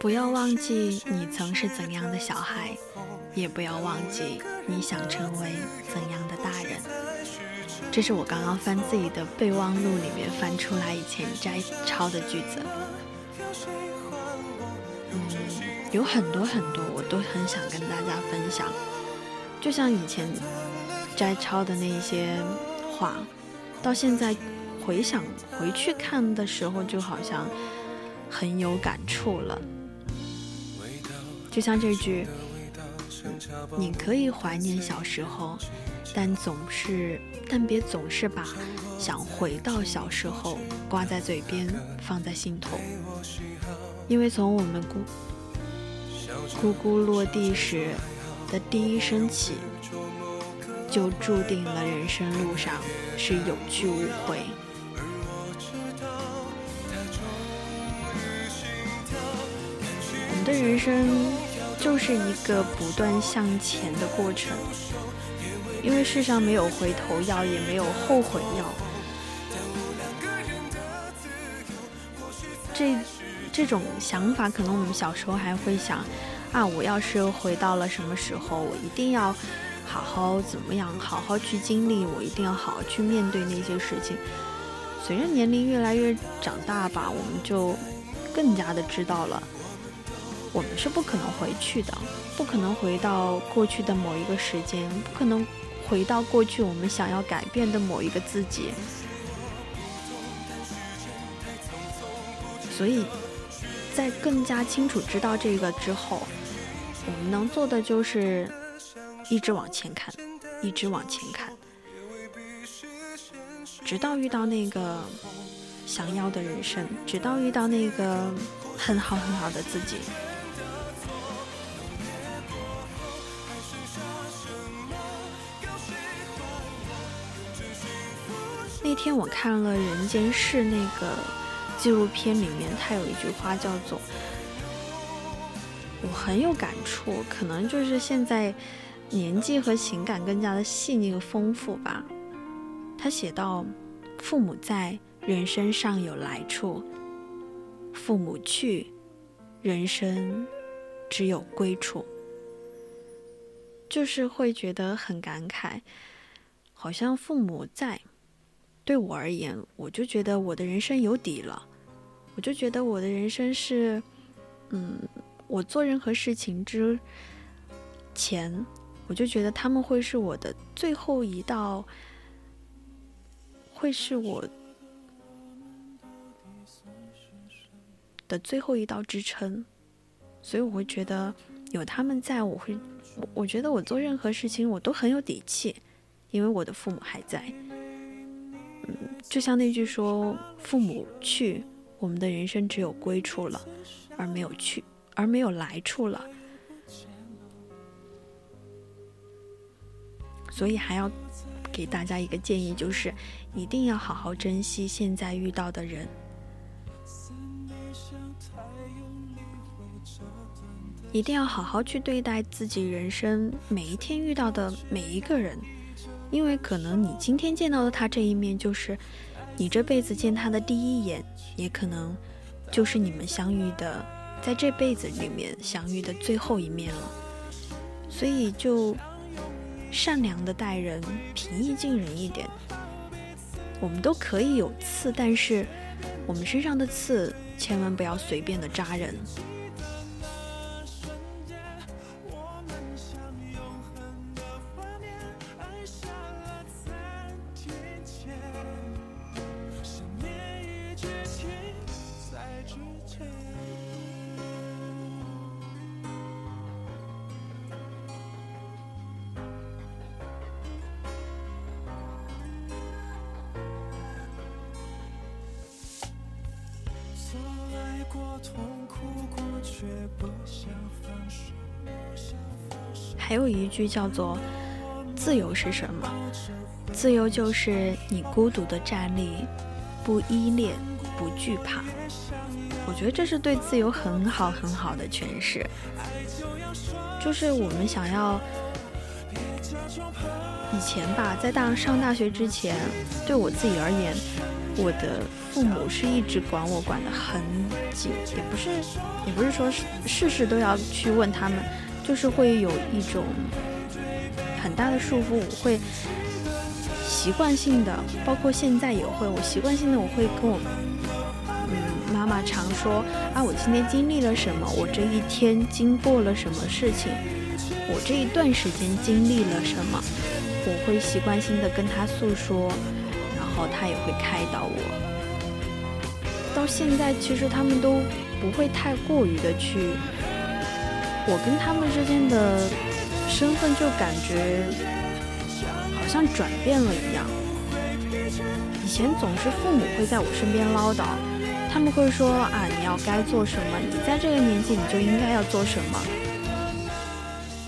不要忘记你曾是怎样的小孩，也不要忘记你想成为怎样的大人。这是我刚刚翻自己的备忘录里面翻出来以前摘抄的句子。嗯，有很多很多我都很想跟大家分享，就像以前摘抄的那些话，到现在回想回去看的时候，就好像很有感触了。就像这句，你可以怀念小时候，但总是，但别总是把想回到小时候挂在嘴边，放在心头，因为从我们咕咕咕落地时的第一声起，就注定了人生路上是有去无回。生就是一个不断向前的过程，因为世上没有回头药，也没有后悔药。这这种想法，可能我们小时候还会想，啊，我要是回到了什么时候，我一定要好好怎么样，好好去经历，我一定要好好去面对那些事情。随着年龄越来越长大吧，我们就更加的知道了，我们是不可能回去的，不可能回到过去的某一个时间，不可能回到过去我们想要改变的某一个自己。所以在更加清楚知道这个之后，我们能做的就是一直往前看，一直往前看，直到遇到那个想要的人生，直到遇到那个很好很好的自己。那天我看了《人间世》那个纪录片，里面它有一句话叫做“我很有感触”，可能就是现在年纪和情感更加的细腻和丰富吧。他写到：“父母在，人生尚有来处；父母去，人生只有归处。”就是会觉得很感慨，好像父母在。对我而言，我就觉得我的人生有底了，我就觉得我的人生是，嗯，我做任何事情之前，我就觉得他们会是我的最后一道，会是我的最后一道支撑，所以我会觉得有他们在，我会，我觉得我做任何事情我都很有底气，因为我的父母还在。就像那句说：“父母去，我们的人生只有归处了，而没有去，而没有来处了。”所以还要给大家一个建议，就是一定要好好珍惜现在遇到的人，一定要好好去对待自己人生每一天遇到的每一个人。因为可能你今天见到的他这一面，就是你这辈子见他的第一眼，也可能就是你们相遇的，在这辈子里面相遇的最后一面了。所以就善良的待人，平易近人一点。我们都可以有刺，但是我们身上的刺千万不要随便的扎人。句叫做“自由是什么？自由就是你孤独的站立，不依恋，不惧怕。”我觉得这是对自由很好很好的诠释。就是我们想要以前吧，在大上大学之前，对我自己而言，我的父母是一直管我管得很紧，也不是也不是说事事都要去问他们。就是会有一种很大的束缚，我会习惯性的，包括现在也会，我习惯性的我会跟我嗯妈妈常说啊，我今天经历了什么，我这一天经过了什么事情，我这一段时间经历了什么，我会习惯性的跟她诉说，然后她也会开导我。到现在，其实他们都不会太过于的去。我跟他们之间的身份就感觉好像转变了一样。以前总是父母会在我身边唠叨，他们会说啊，你要该做什么，你在这个年纪你就应该要做什么。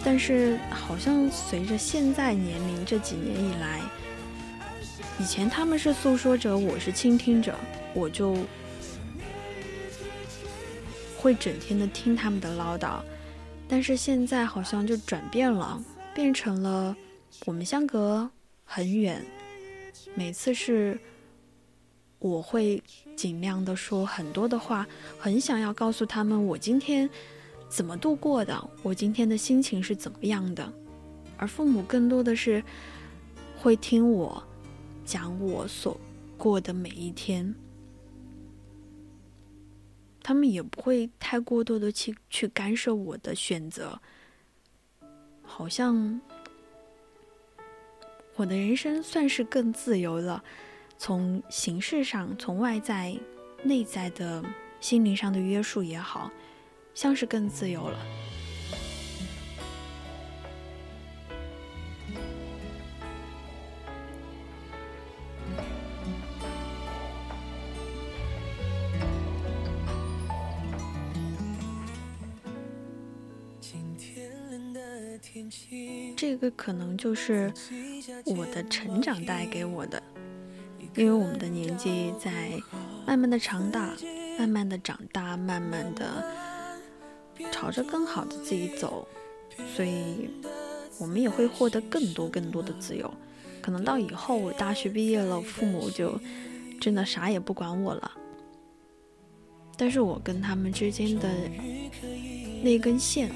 但是好像随着现在年龄这几年以来，以前他们是诉说者，我是倾听者，我就会整天的听他们的唠叨。但是现在好像就转变了，变成了我们相隔很远，每次是我会尽量的说很多的话，很想要告诉他们我今天怎么度过的，我今天的心情是怎么样的。而父母更多的是会听我讲我所过的每一天，他们也不会太过多的去去干涉我的选择，好像我的人生算是更自由了。从形式上，从外在、内在的心灵上的约束也好，像是更自由了。这个可能就是我的成长带给我的。因为我们的年纪在慢慢的长大，慢慢的长大，慢慢的朝着更好的自己走，所以我们也会获得更多更多的自由。可能到以后我大学毕业了，父母就真的啥也不管我了。但是我跟他们之间的那根线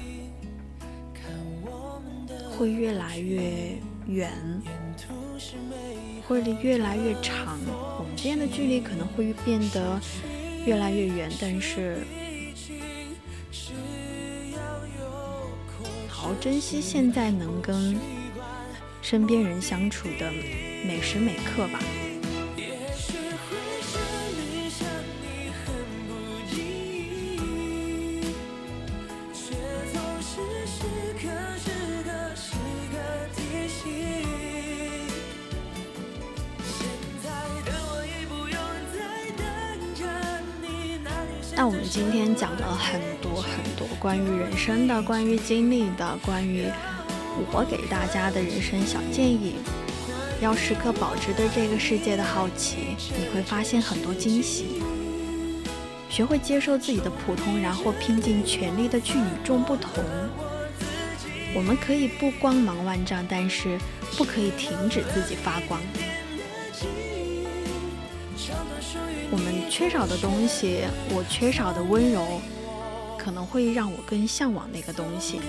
会越来越远。会越来越长，我们之间的距离可能会变得越来越远，但是好好珍惜现在能跟身边人相处的每时每刻吧。那我们今天讲了很多很多关于人生的、关于经历的、关于我给大家的人生小建议。要时刻保持对这个世界的好奇，你会发现很多惊喜。学会接受自己的普通，然后拼尽全力的去与众不同。我们可以不光芒万丈，但是不可以停止自己发光。缺少的东西，我缺少的温柔，可能会让我更向往那个东西。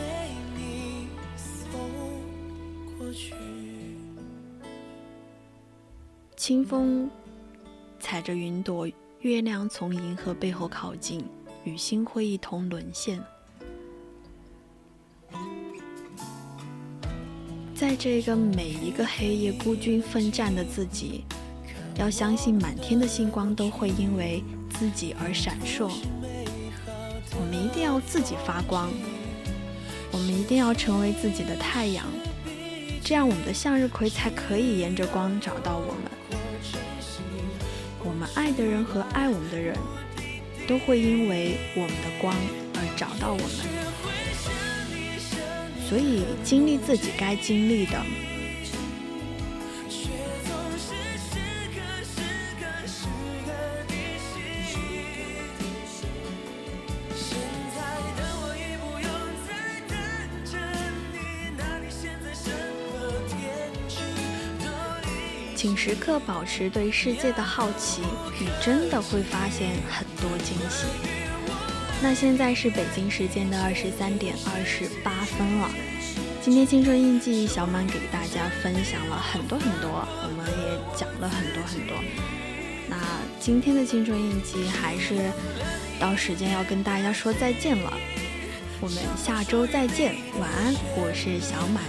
清风踩着云朵，月亮从银河背后靠近，与星辉一同沦陷。在这个每一个黑夜孤军奋战的自己。要相信满天的星光都会因为自己而闪烁。我们一定要自己发光，我们一定要成为自己的太阳，这样我们的向日葵才可以沿着光找到我们。我们爱的人和爱我们的人都会因为我们的光而找到我们。所以，经历自己该经历的。时刻保持对世界的好奇，你真的会发现很多惊喜。那现在是北京时间的二十三点二十八分了。今天青春印记小满给大家分享了很多很多，我们也讲了很多很多。那今天的青春印记还是到时间要跟大家说再见了。我们下周再见，晚安，我是小满。